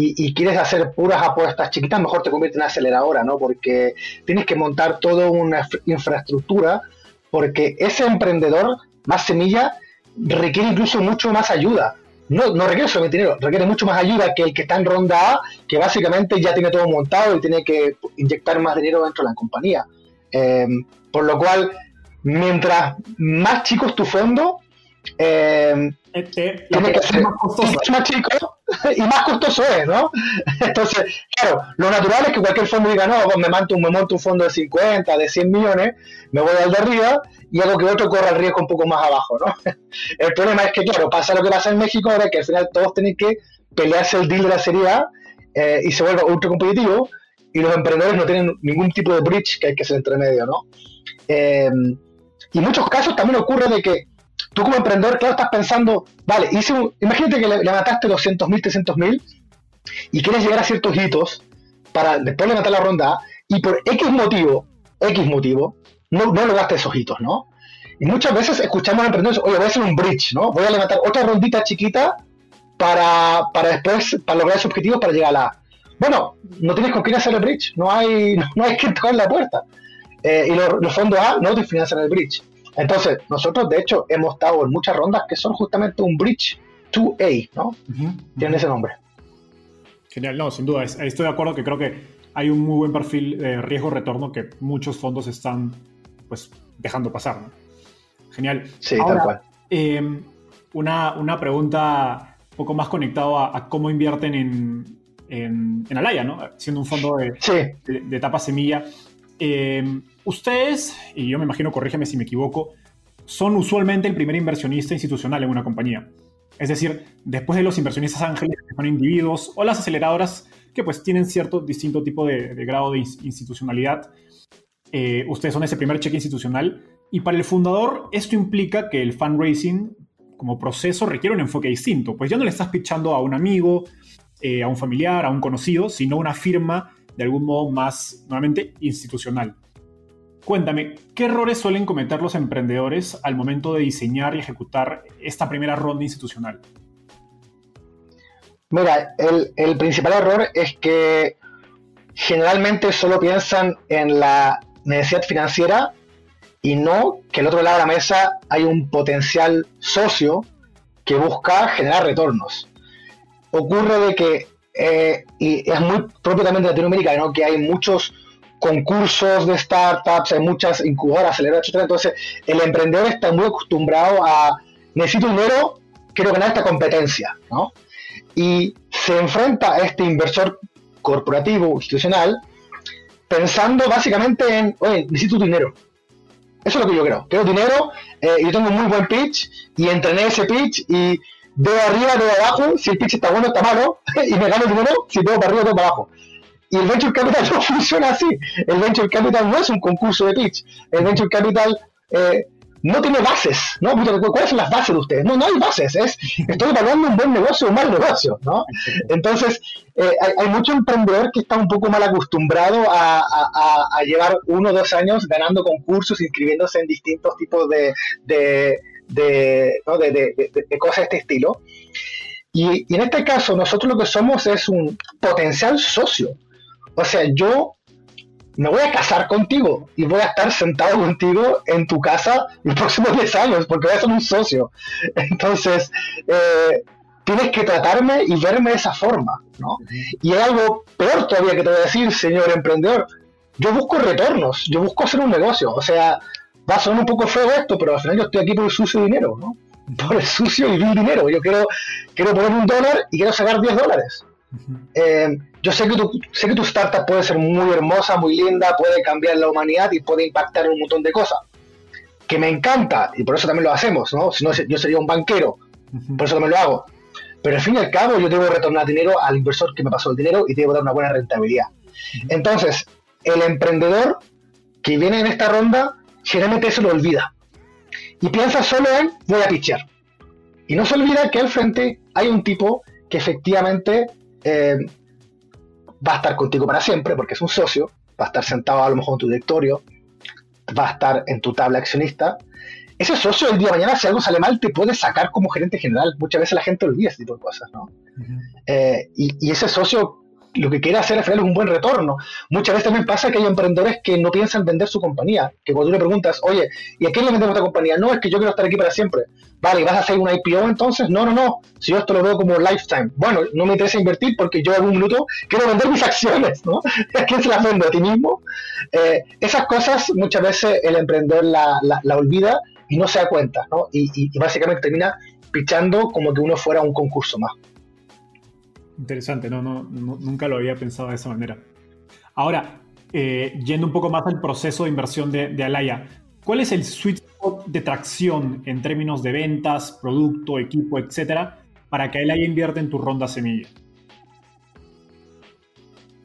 S2: y, quieres hacer puras apuestas chiquitas, mejor te convierte en aceleradora, ¿no? Porque tienes que montar toda una infraestructura, porque ese emprendedor más semilla requiere incluso mucho más ayuda. No, no requiere solamente dinero, requiere mucho más ayuda que el que está en ronda A, que básicamente ya tiene todo montado y tiene que inyectar más dinero dentro de la compañía. Em, por lo cual, mientras más chico es tu fondo, eh, este, tiene que ser más, más chico y más costoso es, ¿no? Entonces, claro, lo natural es que cualquier fondo diga, no, me monto, me monto un fondo de 50, de 100 millones, me voy al de arriba y hago que otro corra el riesgo un poco más abajo, ¿no? El problema es que, claro, pasa lo que pasa en México ahora, que al final todos tienen que pelearse el deal de la seriedad eh, y se vuelve ultra competitivo y los emprendedores no tienen ningún tipo de bridge que hay que hacer entre medio, ¿no? Eh, y en muchos casos también ocurre de que tú como emprendedor, claro, estás pensando, vale, hice imagínate que levantaste 200 mil, 300 mil y quieres llegar a ciertos hitos para después levantar la ronda y por X motivo, X motivo, no, no lograste esos hitos, ¿no? Y muchas veces escuchamos a emprendedores, oye, voy a hacer un bridge, ¿no? Voy a levantar otra rondita chiquita para, para después, para lograr ese objetivo, para llegar a la... Bueno, no tienes con quién hacer el bridge, no hay, no hay que tocar la puerta. Eh, y los, fondos A no te financian el bridge. Entonces, nosotros de hecho hemos estado en muchas rondas que son justamente un bridge 2A, ¿no? Tienen ese nombre.
S1: Genial, no, sin duda, estoy de acuerdo que creo que hay un muy buen perfil de riesgo-retorno que muchos fondos están pues dejando pasar. ¿no? Genial.
S2: Sí, tal cual.
S1: Em, una, una, pregunta un poco más conectado a, cómo invierten en, en, Alaya, ¿no? Siendo un fondo de, de, etapa semilla. Eh, ustedes, y yo me imagino, corrígeme si me equivoco, son usualmente el primer inversionista institucional en una compañía. Es decir, después de los inversionistas ángeles, que son individuos, o las aceleradoras, que pues tienen cierto distinto tipo de, grado de institucionalidad, eh, ustedes son ese primer cheque institucional. Y para el fundador, esto implica que el fundraising como proceso requiere un enfoque distinto, pues ya no le estás pitchando a un amigo, eh, a un familiar, a un conocido, sino una firma de algún modo más, nuevamente, institucional. Cuéntame, ¿qué errores suelen cometer los emprendedores al momento de diseñar y ejecutar esta primera ronda institucional?
S2: Mira, el, principal error es que generalmente solo piensan en la necesidad financiera y no que al otro lado de la mesa hay un potencial socio que busca generar retornos. Ocurre de que eh, y es muy de Latinoamérica, ¿no? que hay muchos concursos de startups, hay muchas incubadoras, aceleradoras. Entonces, el emprendedor está muy acostumbrado a necesito dinero, quiero ganar esta competencia, ¿no? Y se enfrenta a este inversor corporativo, institucional, pensando básicamente en, oye, necesito dinero. Eso es lo que yo creo. Quiero dinero, eh, yo tengo un muy buen pitch y entrené ese pitch y veo arriba, veo abajo, si el pitch está bueno, está malo, y me gano dinero, si veo para arriba, veo para abajo. Y el Venture Capital no funciona así. El Venture Capital no es un concurso de pitch. El Venture Capital eh, no tiene bases, ¿no? ¿Cuáles son las bases de ustedes? No, no hay bases. Es, estoy evaluando un buen negocio o un mal negocio, ¿no? Entonces, eh, hay, hay, mucho emprendedor que está un poco mal acostumbrado a, a, a, llevar uno o dos años ganando concursos, inscribiéndose en distintos tipos de, de, de, ¿no? de, de, de, cosas de este estilo. Y, y en este caso, nosotros lo que somos es un potencial socio. O sea, yo me voy a casar contigo y voy a estar sentado contigo en tu casa los próximos 10 años, porque voy a ser un socio. Entonces, eh, tienes que tratarme y verme de esa forma, ¿no? Y hay algo peor todavía que te voy a decir, señor emprendedor. Yo busco retornos, yo busco hacer un negocio. O sea, va a sonar un poco feo esto, pero al final yo estoy aquí por el sucio dinero, ¿no? Por el sucio y vil dinero. Yo quiero, quiero poner un dólar y quiero sacar 10 dólares. Eh, yo sé que, tu, sé que tu startup puede ser muy hermosa, muy linda, puede cambiar la humanidad y puede impactar un montón de cosas. Que me encanta, y por eso también lo hacemos, ¿no? Si no, yo sería un banquero, por eso también lo hago. Pero al fin y al cabo, yo debo retornar dinero al inversor que me pasó el dinero y debo dar una buena rentabilidad. Entonces, el emprendedor que viene en esta ronda, generalmente se lo olvida. Y piensa solo en voy a pichear. Y no se olvida que al frente hay un tipo que efectivamente eh, va a estar contigo para siempre, porque es un socio, va a estar sentado a lo mejor en tu directorio, va a estar en tu tabla accionista. Ese socio el día de mañana, si algo sale mal, te puede sacar como gerente general. Muchas veces la gente olvida ese tipo de cosas, ¿no? Eh, y, y, ese socio lo que quiere hacer al final es un buen retorno. Muchas veces también pasa que hay emprendedores que no piensan vender su compañía, que cuando tú le preguntas, oye, ¿y a quién le vendemos esta compañía? No, es que yo quiero estar aquí para siempre. Vale, ¿vas a hacer una IPO entonces? No, no, no. Si yo esto lo veo como lifetime. Bueno, no me interesa invertir porque yo en un minuto quiero vender mis acciones, ¿no? ¿A quién se las vendo? ¿A ti mismo? Eh, esas cosas muchas veces el emprendedor la, la, olvida y no se da cuenta, ¿no? Y, y, básicamente termina pichando como que uno fuera un concurso más.
S1: Interesante, no, no, nunca lo había pensado de esa manera. Ahora, eh, yendo un poco más al proceso de inversión de, de, Alaya, ¿cuál es el sweet spot de tracción en términos de ventas, producto, equipo, etcétera, para que Alaya invierta en tu ronda semilla?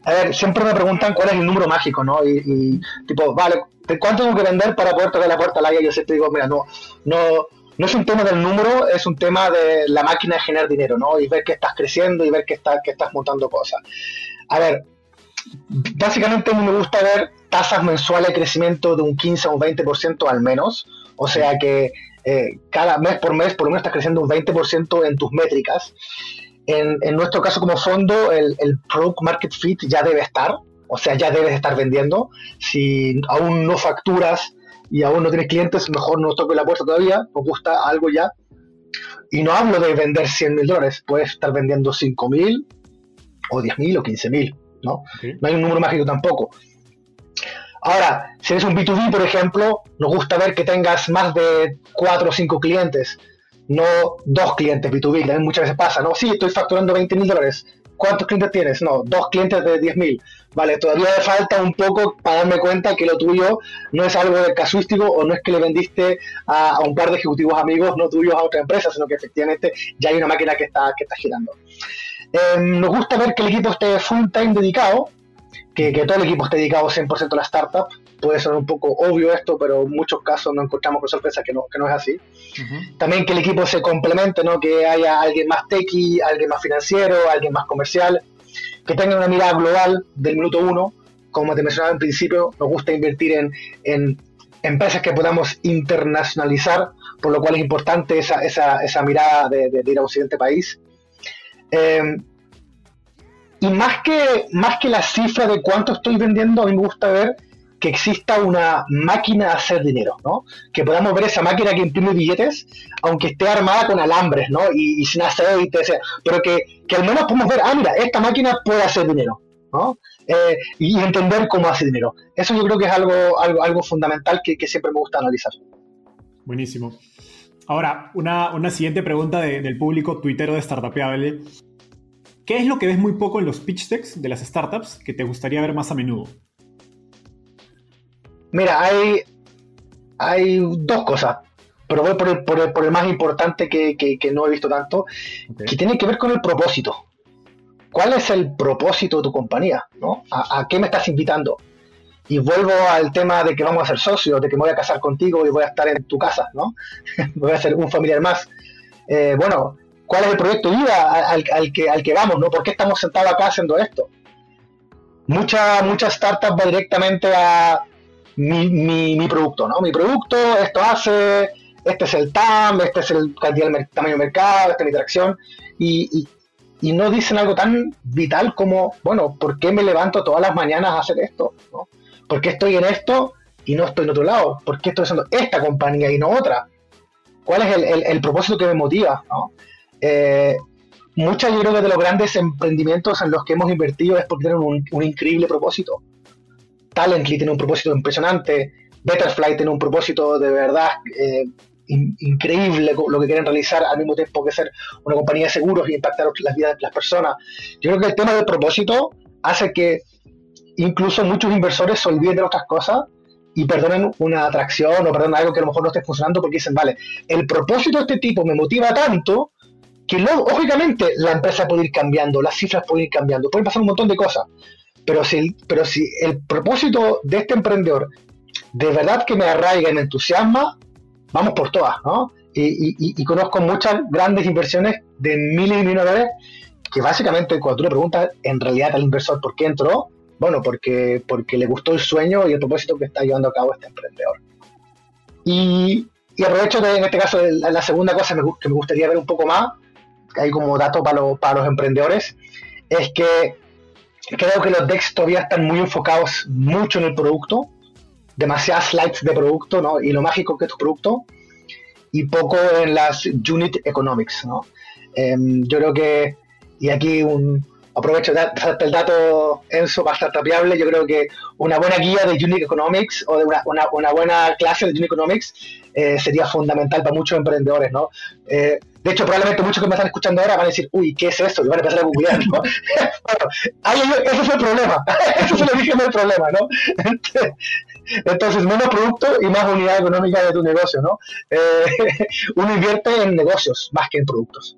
S2: A ver, siempre me preguntan cuál es el número mágico, ¿no? Y, y tipo, vale, ¿cuánto tengo que vender para poder tocar la puerta a Alaya? Yo siempre digo, mira, no, no, no es un tema del número, es un tema de la máquina de generar dinero, ¿no? Y ver que estás creciendo y ver que, que estás montando cosas. A ver, básicamente a me gusta ver tasas mensuales de crecimiento de un 15 o un 20% al menos. O sea que eh, cada mes por mes por lo menos estás creciendo un 20% en tus métricas. En, en, nuestro caso como fondo, el, el Product Market Fit ya debe estar, o sea, ya debes estar vendiendo. Si aún no facturas y aún no tienes clientes, mejor no toque la puerta todavía, nos gusta algo ya. Y no hablo de vender 100 mil dólares, puedes estar vendiendo 5 mil, o 10 mil, o 15 mil, ¿no? Okay. No hay un número mágico tampoco. Ahora, si eres un B2B, por ejemplo, nos gusta ver que tengas más de 4 o 5 clientes, no dos clientes B2B, también muchas veces pasa, ¿no? Sí, estoy facturando 20 mil dólares, ¿Cuántos clientes tienes? No, dos clientes de 10.000. Vale, todavía falta un poco para darme cuenta que lo tuyo no es algo de casuístico o no es que le vendiste a, un par de ejecutivos amigos no tuyos a otra empresa, sino que efectivamente ya hay una máquina que está, que está girando. Eh, nos gusta ver que el equipo esté full time dedicado, que, que, todo el equipo esté dedicado 100% a la startup. Puede ser un poco obvio esto, pero en muchos casos nos encontramos con sorpresas que no, que no es así. También que el equipo se complemente, ¿no? que haya alguien más techie, alguien más financiero, alguien más comercial, que tenga una mirada global del minuto uno. Como te mencionaba en principio, nos gusta invertir en, en empresas que podamos internacionalizar, por lo cual es importante esa, esa, esa mirada de, ir a un siguiente país. Eh, y más que, más que la cifra de cuánto estoy vendiendo, a mí me gusta ver que exista una máquina de hacer dinero, ¿no? Que podamos ver esa máquina que imprime billetes, aunque esté armada con alambres, ¿no? Y, sin aceite, pero que, que, al menos podemos ver, ah, mira, esta máquina puede hacer dinero, ¿no? Eh, y entender cómo hace dinero. Eso yo creo que es algo, algo, algo fundamental que, siempre me gusta analizar.
S1: Buenísimo. Ahora, una, una siguiente pregunta de, del público tuitero de Startupeable. ¿Qué es lo que ves muy poco en los pitch decks de las startups que te gustaría ver más a menudo?
S2: Mira, hay, hay dos cosas, pero voy por el, por el, por el más importante que, que, que, no he visto tanto, okay. que tiene que ver con el propósito. ¿Cuál es el propósito de tu compañía? ¿no? ¿A, ¿A, qué me estás invitando? Y vuelvo al tema de que vamos a ser socios, de que me voy a casar contigo y voy a estar en tu casa, ¿no? voy a ser un familiar más. Eh, bueno, cuál es el proyecto de vida al, al, que, al que vamos, ¿no? ¿Por qué estamos sentados acá haciendo esto? Mucha, mucha startup va directamente a mi, mi, producto, ¿no? Mi producto, esto hace, este es el TAM, este es el tamaño del mercado, esta es mi interacción, y, no dicen algo tan vital como, bueno, ¿por qué me levanto todas las mañanas a hacer esto? ¿no? ¿Por qué estoy en esto y no estoy en otro lado? ¿Por qué estoy haciendo esta compañía y no otra? ¿Cuál es el, propósito que me motiva? Eh, muchas yo creo que de los grandes emprendimientos en los que hemos invertido es porque tienen un, increíble propósito. Talently tiene un propósito impresionante, Betterfly tiene un propósito de verdad eh, increíble lo que quieren realizar al mismo tiempo que ser una compañía de seguros y impactar las vidas de las personas. Yo creo que el tema del propósito hace que incluso muchos inversores se olviden de otras cosas y perdonen una atracción o perdonen algo que a lo mejor no esté funcionando porque dicen, vale, el propósito de este tipo me motiva tanto que lógicamente la empresa puede ir cambiando, las cifras pueden ir cambiando, pueden pasar un montón de cosas. Pero si, pero si el propósito de este emprendedor de verdad que me arraiga y me entusiasma, vamos por todas, ¿no? Y, conozco muchas grandes inversiones de miles y millones de dólares que básicamente cuando tú le preguntas en realidad al inversor por qué entró, bueno, porque, porque le gustó el sueño y el propósito que está llevando a cabo este emprendedor. Y, aprovecho de, en este caso la, segunda cosa que me gustaría ver un poco más, que hay como dato para, para los emprendedores, es que creo que los decks todavía están muy enfocados mucho en el producto, demasiadas slides de producto, ¿no? Y lo mágico que es tu producto, y poco en las unit economics, ¿no? Em, yo creo que, y aquí un, aprovecho el dato Enzo para estar tapiable, yo creo que una buena guía de unit economics o de una, una, buena clase de unit economics eh, sería fundamental para muchos emprendedores, ¿no? Eh, de hecho, probablemente muchos que me están escuchando ahora van a decir, uy, ¿qué es eso? Y van a empezar a googlear, ¿no? bueno, ahí, ese es el problema. ese es el origen del problema, ¿no? Entonces, menos producto y más unidad económica de tu negocio, ¿no? Eh, uno invierte en negocios más que en productos.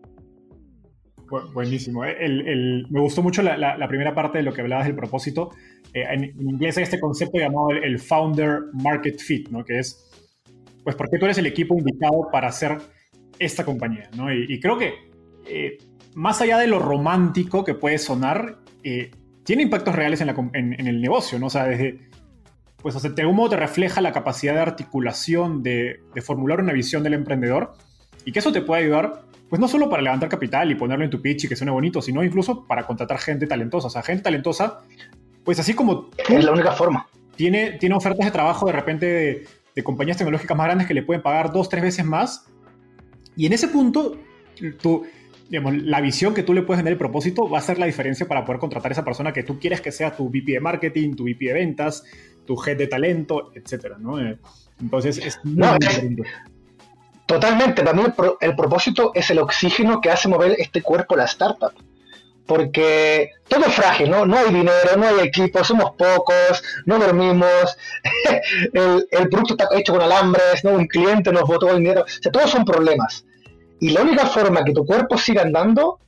S1: Buenísimo. Eh, me gustó mucho la, primera parte de lo que hablabas del propósito. Eh, en, inglés hay este concepto llamado el, Founder Market Fit, ¿no? Que es, pues, ¿por qué tú eres el equipo indicado para hacer esta compañía? ¿no? Y, creo que, más allá de lo romántico que puede sonar, tiene impactos reales en, en, el negocio, ¿no? O sea, desde pues de algún modo te refleja la capacidad de articulación, de, formular una visión del emprendedor y que eso te puede ayudar, pues no solo para levantar capital y ponerlo en tu pitch y que suene bonito, sino incluso para contratar gente talentosa. O sea, gente talentosa, pues así como...
S2: es la única forma.
S1: Tiene, tiene ofertas de trabajo de repente de, compañías tecnológicas más grandes que le pueden pagar dos, tres veces más. Y en ese punto, tú, digamos, la visión que tú le puedes vender, el propósito, va a ser la diferencia para poder contratar a esa persona que tú quieres que sea tu VP de marketing, tu VP de ventas, tu head de talento, etcétera, ¿no? Eh, entonces es muy
S2: Totalmente, para mí el, propósito es el oxígeno que hace mover este cuerpo la startup. Porque todo es frágil, ¿no? No hay dinero, no hay equipo, somos pocos, no dormimos, el, el, producto está hecho con alambres, ¿no? Un cliente nos botó el dinero, o sea, todos son problemas. Y la única forma que tu cuerpo siga andando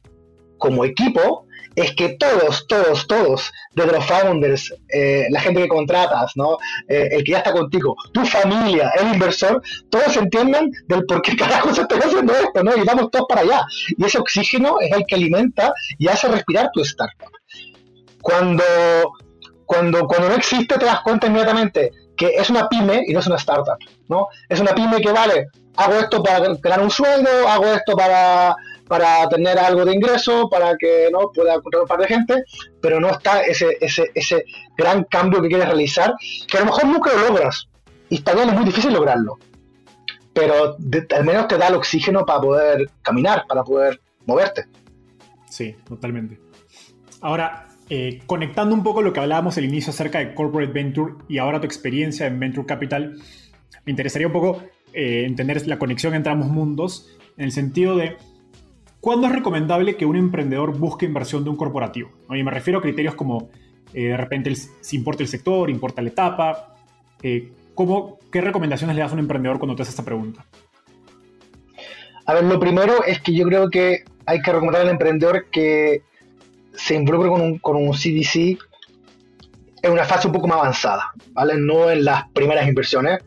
S2: como equipo es que todos, todos, todos, desde los founders, eh, la gente que contratas, ¿no? Eh, el que ya está contigo, tu familia, el inversor, todos entiendan del por qué carajo se está haciendo esto, ¿no? Y vamos todos para allá. Y ese oxígeno es el que alimenta y hace respirar tu startup. Cuando, cuando, cuando no existe, te das cuenta inmediatamente que es una pyme y no es una startup, ¿no? Es una pyme que vale, hago esto para ganar un sueldo, hago esto para para tener algo de ingreso, para que no pueda encontrar un par de gente, pero no está ese, ese, ese gran cambio que quieres realizar, que a lo mejor nunca lo logras. Y también es muy difícil lograrlo. Pero al menos te da el oxígeno para poder caminar, para poder moverte.
S1: Sí, totalmente. Ahora, eh, conectando un poco lo que hablábamos al inicio acerca de Corporate Venture y ahora tu experiencia en Venture Capital, me interesaría un poco eh, entender la conexión entre ambos mundos en el sentido de ¿Cuándo es recomendable que un emprendedor busque inversión de un corporativo? Y me refiero a criterios como eh, de repente si importa el sector, importa la etapa. Eh, ¿cómo, ¿Qué recomendaciones le das a un emprendedor cuando te hace esta pregunta?
S2: A ver, lo primero es que yo creo que hay que recomendar al emprendedor que se involucre con un, con un CDC en una fase un poco más avanzada, ¿vale? No en las primeras inversiones,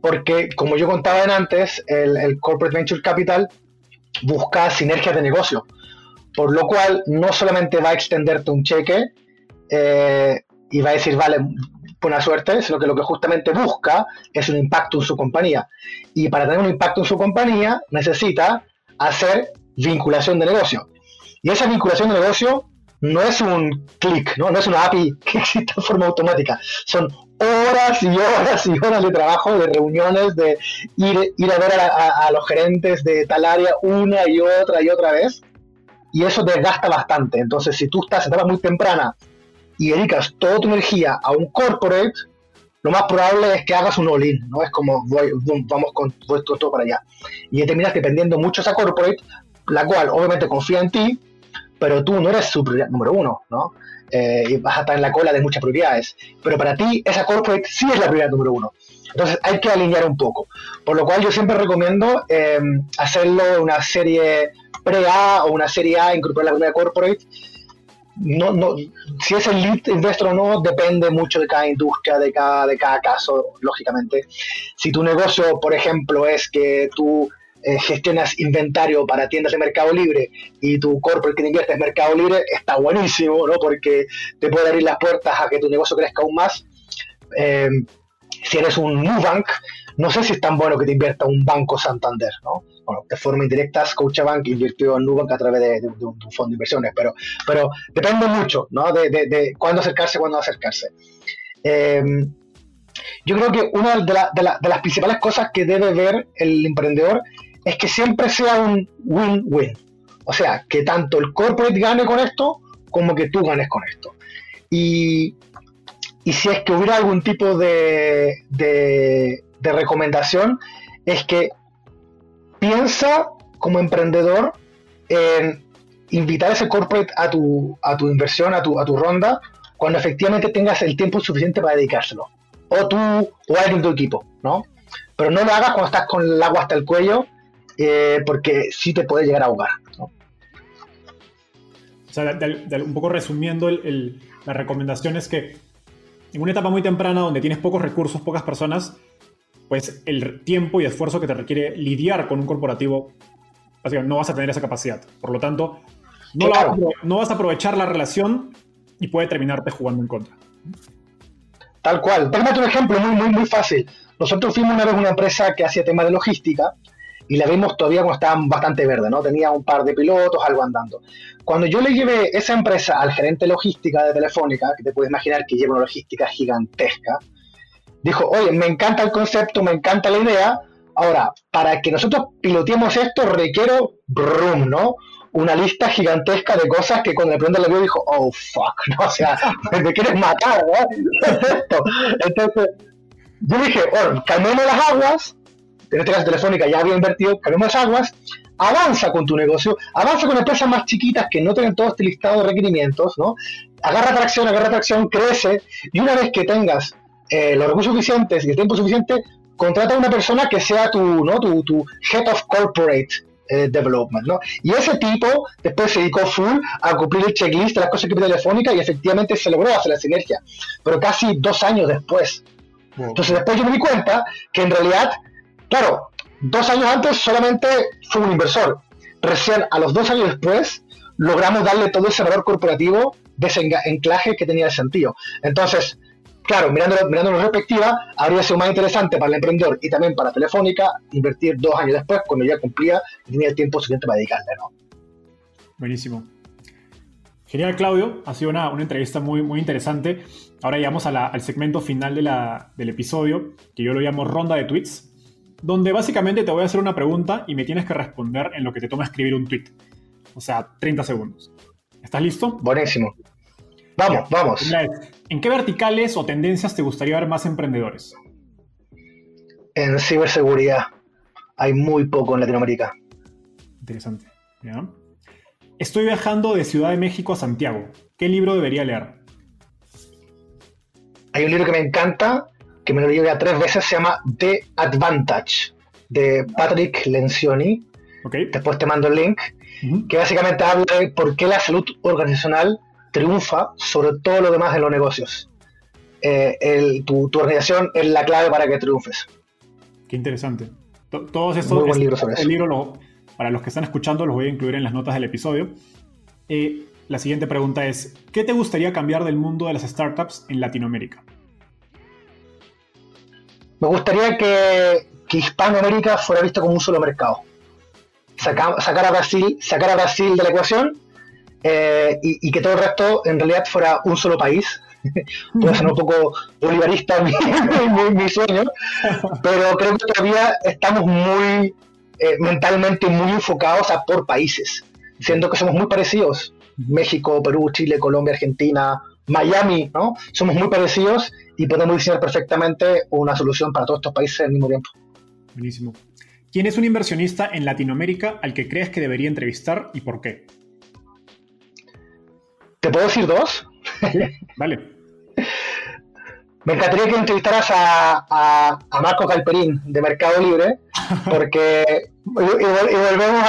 S2: porque como yo contaba antes, el, el Corporate Venture Capital busca sinergias de negocio, por lo cual no solamente va a extenderte un cheque eh, y va a decir, vale, buena suerte, sino que lo que justamente busca es un impacto en su compañía. Y para tener un impacto en su compañía necesita hacer vinculación de negocio. Y esa vinculación de negocio no es un clic, ¿no? no es una API que existe de forma automática. Son horas y horas y horas de trabajo, de reuniones, de ir, ir a ver a, los gerentes de tal área una y otra y otra vez. Y eso desgasta bastante. Entonces, si tú estás etapa muy temprana y dedicas toda tu energía a un corporate, lo más probable es que hagas un all-in, ¿no? Es como, voy, vamos con todo, todo para allá. Y terminas dependiendo mucho de esa corporate, la cual obviamente confía en ti, pero tú no eres su prioridad número uno, ¿no? Eh, y vas a estar en la cola de muchas prioridades. Pero para ti, esa corporate sí es la prioridad número uno. Entonces hay que alinear un poco. Por lo cual yo siempre recomiendo em, hacerlo una serie pre-A o una serie A, incorporar la primera corporate. No, no, si es el lead investor o no, depende mucho de cada industria, de cada, de cada caso, lógicamente. Si tu negocio, por ejemplo, es que tú eh, gestionas inventario para tiendas de Mercado Libre y tu corporate que te inviertes en Mercado Libre, está buenísimo, ¿no? Porque te puede abrir las puertas a que tu negocio crezca aún más. Eh, si eres un Nubank, no sé si es tan bueno que te invierta un Banco Santander, ¿no? Bueno, de forma indirecta, Scotiabank invirtió en Nubank a través de, un, fondo de inversiones, pero, pero depende mucho, ¿no? De, de, cuándo acercarse, cuándo acercarse. Eh, yo creo que una de, de, las principales cosas que debe ver el emprendedor es que siempre sea un win-win. O sea, que tanto el corporate gane con esto como que tú ganes con esto. Y, si es que hubiera algún tipo de, de, recomendación, es que piensa como emprendedor en invitar a ese corporate a tu, a tu inversión, a tu, a tu ronda, cuando efectivamente tengas el tiempo suficiente para dedicárselo. O tú o alguien de tu equipo, ¿no? Pero no lo hagas cuando estás con el agua hasta el cuello eh, porque sí te puede llegar a ahogar. O
S1: sea, un poco resumiendo, la recomendación es que en una etapa muy temprana donde tienes pocos recursos, pocas personas, pues el tiempo y esfuerzo que te requiere lidiar con un corporativo, básicamente no vas a tener esa capacidad. Por lo tanto, no, no vas a aprovechar la relación y puede terminarte jugando en contra.
S2: Tal cual. Déjame un ejemplo muy, muy, muy fácil. Nosotros fuimos una vez una empresa que hacía tema de logística y la vimos todavía cuando estaba bastante verde, ¿no? Tenía un par de pilotos, algo andando. Cuando yo le llevé esa empresa al gerente logística de Telefónica, que te puedes imaginar que lleva una logística gigantesca, dijo, oye, me encanta el concepto, me encanta la idea, ahora, para que nosotros pilotemos esto requiero, brum, ¿no? Una lista gigantesca de cosas que cuando de pronto le vio dijo, oh, fuck, ¿no? O sea, me quieres matar, ¿no? Entonces, yo dije, bueno, calmemos las aguas, en este caso Telefónica ya había invertido, cambiamos aguas, avanza con tu negocio, avanza con empresas más chiquitas que no tienen todo este listado de requerimientos, ¿no? Agarra tracción, agarra tracción, crece, y una vez que tengas eh, los recursos suficientes y el tiempo suficiente, contrata a una persona que sea tu, ¿no? tu, tu Head of Corporate eh, Development, ¿no? Y ese tipo después se dedicó full a cumplir el checklist de las cosas que pide Telefónica y efectivamente se logró hacer la sinergia, pero casi dos años después. Entonces después yo me di cuenta que en realidad Claro, dos años antes solamente fue un inversor. Recién a los dos años después logramos darle todo ese valor corporativo de ese enclaje que tenía el sentido. Entonces, claro, mirándolo, mirándolo en perspectiva, habría sido más interesante para el emprendedor y también para Telefónica invertir dos años después, cuando ya cumplía y tenía el tiempo suficiente para dedicarle, ¿no?
S1: Buenísimo. Genial, Claudio. Ha sido una, entrevista muy, muy interesante. Ahora llegamos al segmento final del episodio, que yo lo llamo ronda de tweets donde básicamente te voy a hacer una pregunta y me tienes que responder en lo que te toma escribir un tweet. O sea, 30 segundos. ¿Estás listo?
S2: Buenísimo. Vamos, vamos.
S1: ¿En qué verticales o tendencias te gustaría ver más emprendedores?
S2: En ciberseguridad. Hay muy poco en Latinoamérica.
S1: Interesante. Estoy viajando de Ciudad de México a Santiago. ¿Qué libro debería leer?
S2: Hay un libro que me encanta, que me lo llevé a tres veces, se llama The Advantage, de Patrick Lencioni. Después te mando el link, que básicamente habla de por qué la salud organizacional triunfa sobre todo lo demás de los negocios. Eh, tu, organización es la clave para que triunfes.
S1: Qué interesante. todos estos
S2: Muy libro sobre
S1: eso. para los que están escuchando, los voy a incluir en las notas del episodio. Eh, la siguiente pregunta es, ¿qué te gustaría cambiar del mundo de las startups en Latinoamérica?
S2: Me gustaría que, Hispanoamérica fuera visto como un solo mercado. sacar, a Brasil, sacar a Brasil de la ecuación eh, y, que todo el resto en realidad fuera un solo país. Puede ser un poco bolivarista mi, sueño, pero creo que todavía estamos muy eh, mentalmente muy enfocados a por países, siendo que somos muy parecidos. México, Perú, Chile, Colombia, Argentina, Miami, ¿no? Somos muy parecidos y podemos diseñar perfectamente una solución para todos estos países al mismo tiempo.
S1: Buenísimo. ¿Quién es un inversionista en Latinoamérica al que crees que debería entrevistar y por qué?
S2: ¿Te puedo decir dos?
S1: vale.
S2: Me encantaría que entrevistaras a, Marco Calperín de Mercado Libre, porque y, volvemos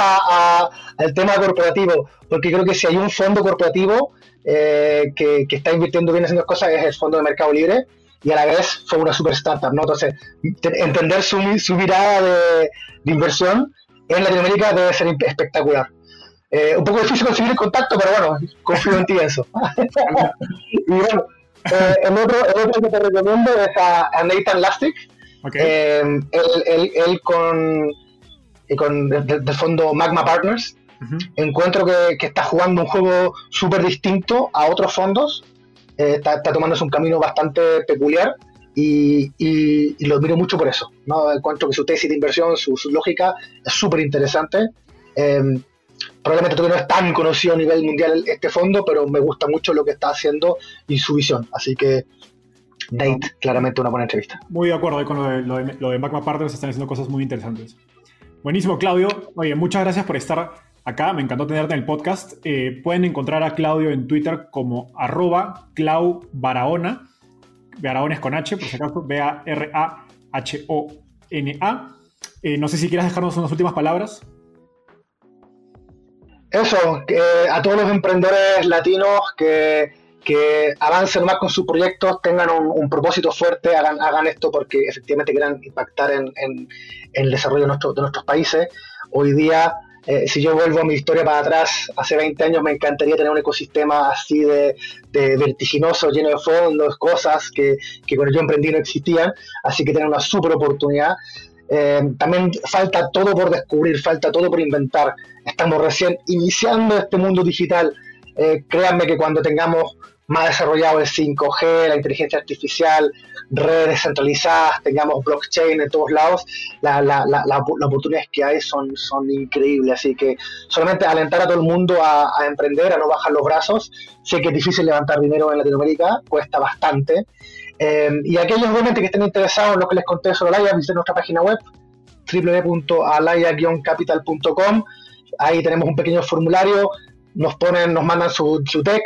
S2: al tema corporativo, porque creo que si hay un fondo corporativo eh, que, está invirtiendo bien haciendo cosas es el fondo de Mercado Libre y a la vez fue una super startup, ¿no? Entonces, entender su, mirada de, inversión en Latinoamérica debe ser espectacular. Eh, un poco difícil conseguir el contacto, pero bueno, confío en ti en eso. y bueno, eh, el, otro, el, otro, que te recomiendo es a, Nathan Lastic. Eh, él, con, con del, fondo Magma Partners. Encuentro que, que, está jugando un juego súper distinto a otros fondos. Eh, está, está tomándose un camino bastante peculiar y, y, lo admiro mucho por eso. ¿no? Encuentro que su tesis de inversión, su, su lógica es súper interesante. Eh, probablemente todavía no es tan conocido a nivel mundial este fondo, pero me gusta mucho lo que está haciendo y su visión. Así que Date, claramente una buena entrevista.
S1: Muy de acuerdo con lo de, lo de, lo de Magma Partners, están haciendo cosas muy interesantes. Buenísimo, Claudio. Oye, muchas gracias por estar acá, me encantó tenerte en el podcast. Eh, pueden encontrar a Claudio en Twitter como arroba Clau Barahona. Es con H, por si acaso, B-A-R-A-H-O-N-A. Eh, no sé si quieras dejarnos unas últimas palabras
S2: eso, que a todos los emprendedores latinos que, avancen más con sus proyectos, tengan un, propósito fuerte, hagan, esto porque efectivamente quieran impactar en, el desarrollo de, nuestros países. Hoy día, eh, si yo vuelvo a mi historia para atrás, hace 20 años me encantaría tener un ecosistema así de, vertiginoso, lleno de fondos, cosas que, que cuando yo emprendí no existían, así que tener una super oportunidad. Eh, también falta todo por descubrir, falta todo por inventar. Estamos recién iniciando este mundo digital. Eh, créanme que cuando tengamos más desarrollado el 5G, la inteligencia artificial, redes centralizadas, tengamos blockchain en todos lados, las oportunidades que hay son, son increíbles. Así que solamente alentar a todo el mundo a, emprender, a no bajar los brazos. Sé que es difícil levantar dinero en Latinoamérica, cuesta bastante, Em, y aquellos obviamente que estén interesados en lo que les conté sobre Alaya, visiten nuestra página web www.alaya-capital.com. Ahí tenemos un pequeño formulario, nos ponen, nos mandan su, su tech.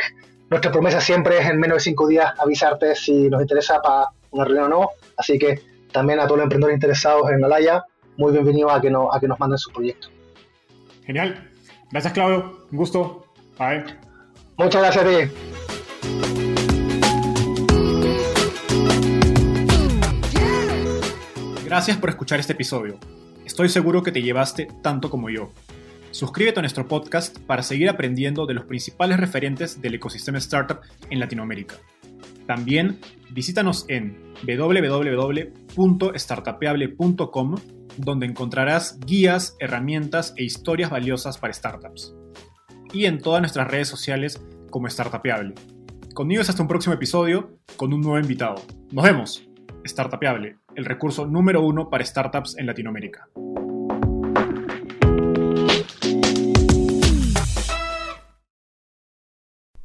S2: Nuestra promesa siempre es en menos de cinco días avisarte si nos interesa para una reunión o no. Así que también a todos los emprendedores interesados en Alaya, muy bienvenidos a que, no, a que nos manden su proyecto.
S1: Genial. Gracias, Claudio. Un gusto. Bye.
S2: Muchas gracias a ti.
S1: Gracias por escuchar este episodio. Estoy seguro que te llevaste tanto como yo. Suscríbete a nuestro podcast para seguir aprendiendo de los principales referentes del ecosistema startup en Latinoamérica. También visítanos en www.startapeable.com donde encontrarás guías, herramientas e historias valiosas para startups. Y en todas nuestras redes sociales como Startapeable. Conmigo es hasta un próximo episodio con un nuevo invitado. Nos vemos. Startapeable, el recurso número uno para startups en Latinoamérica.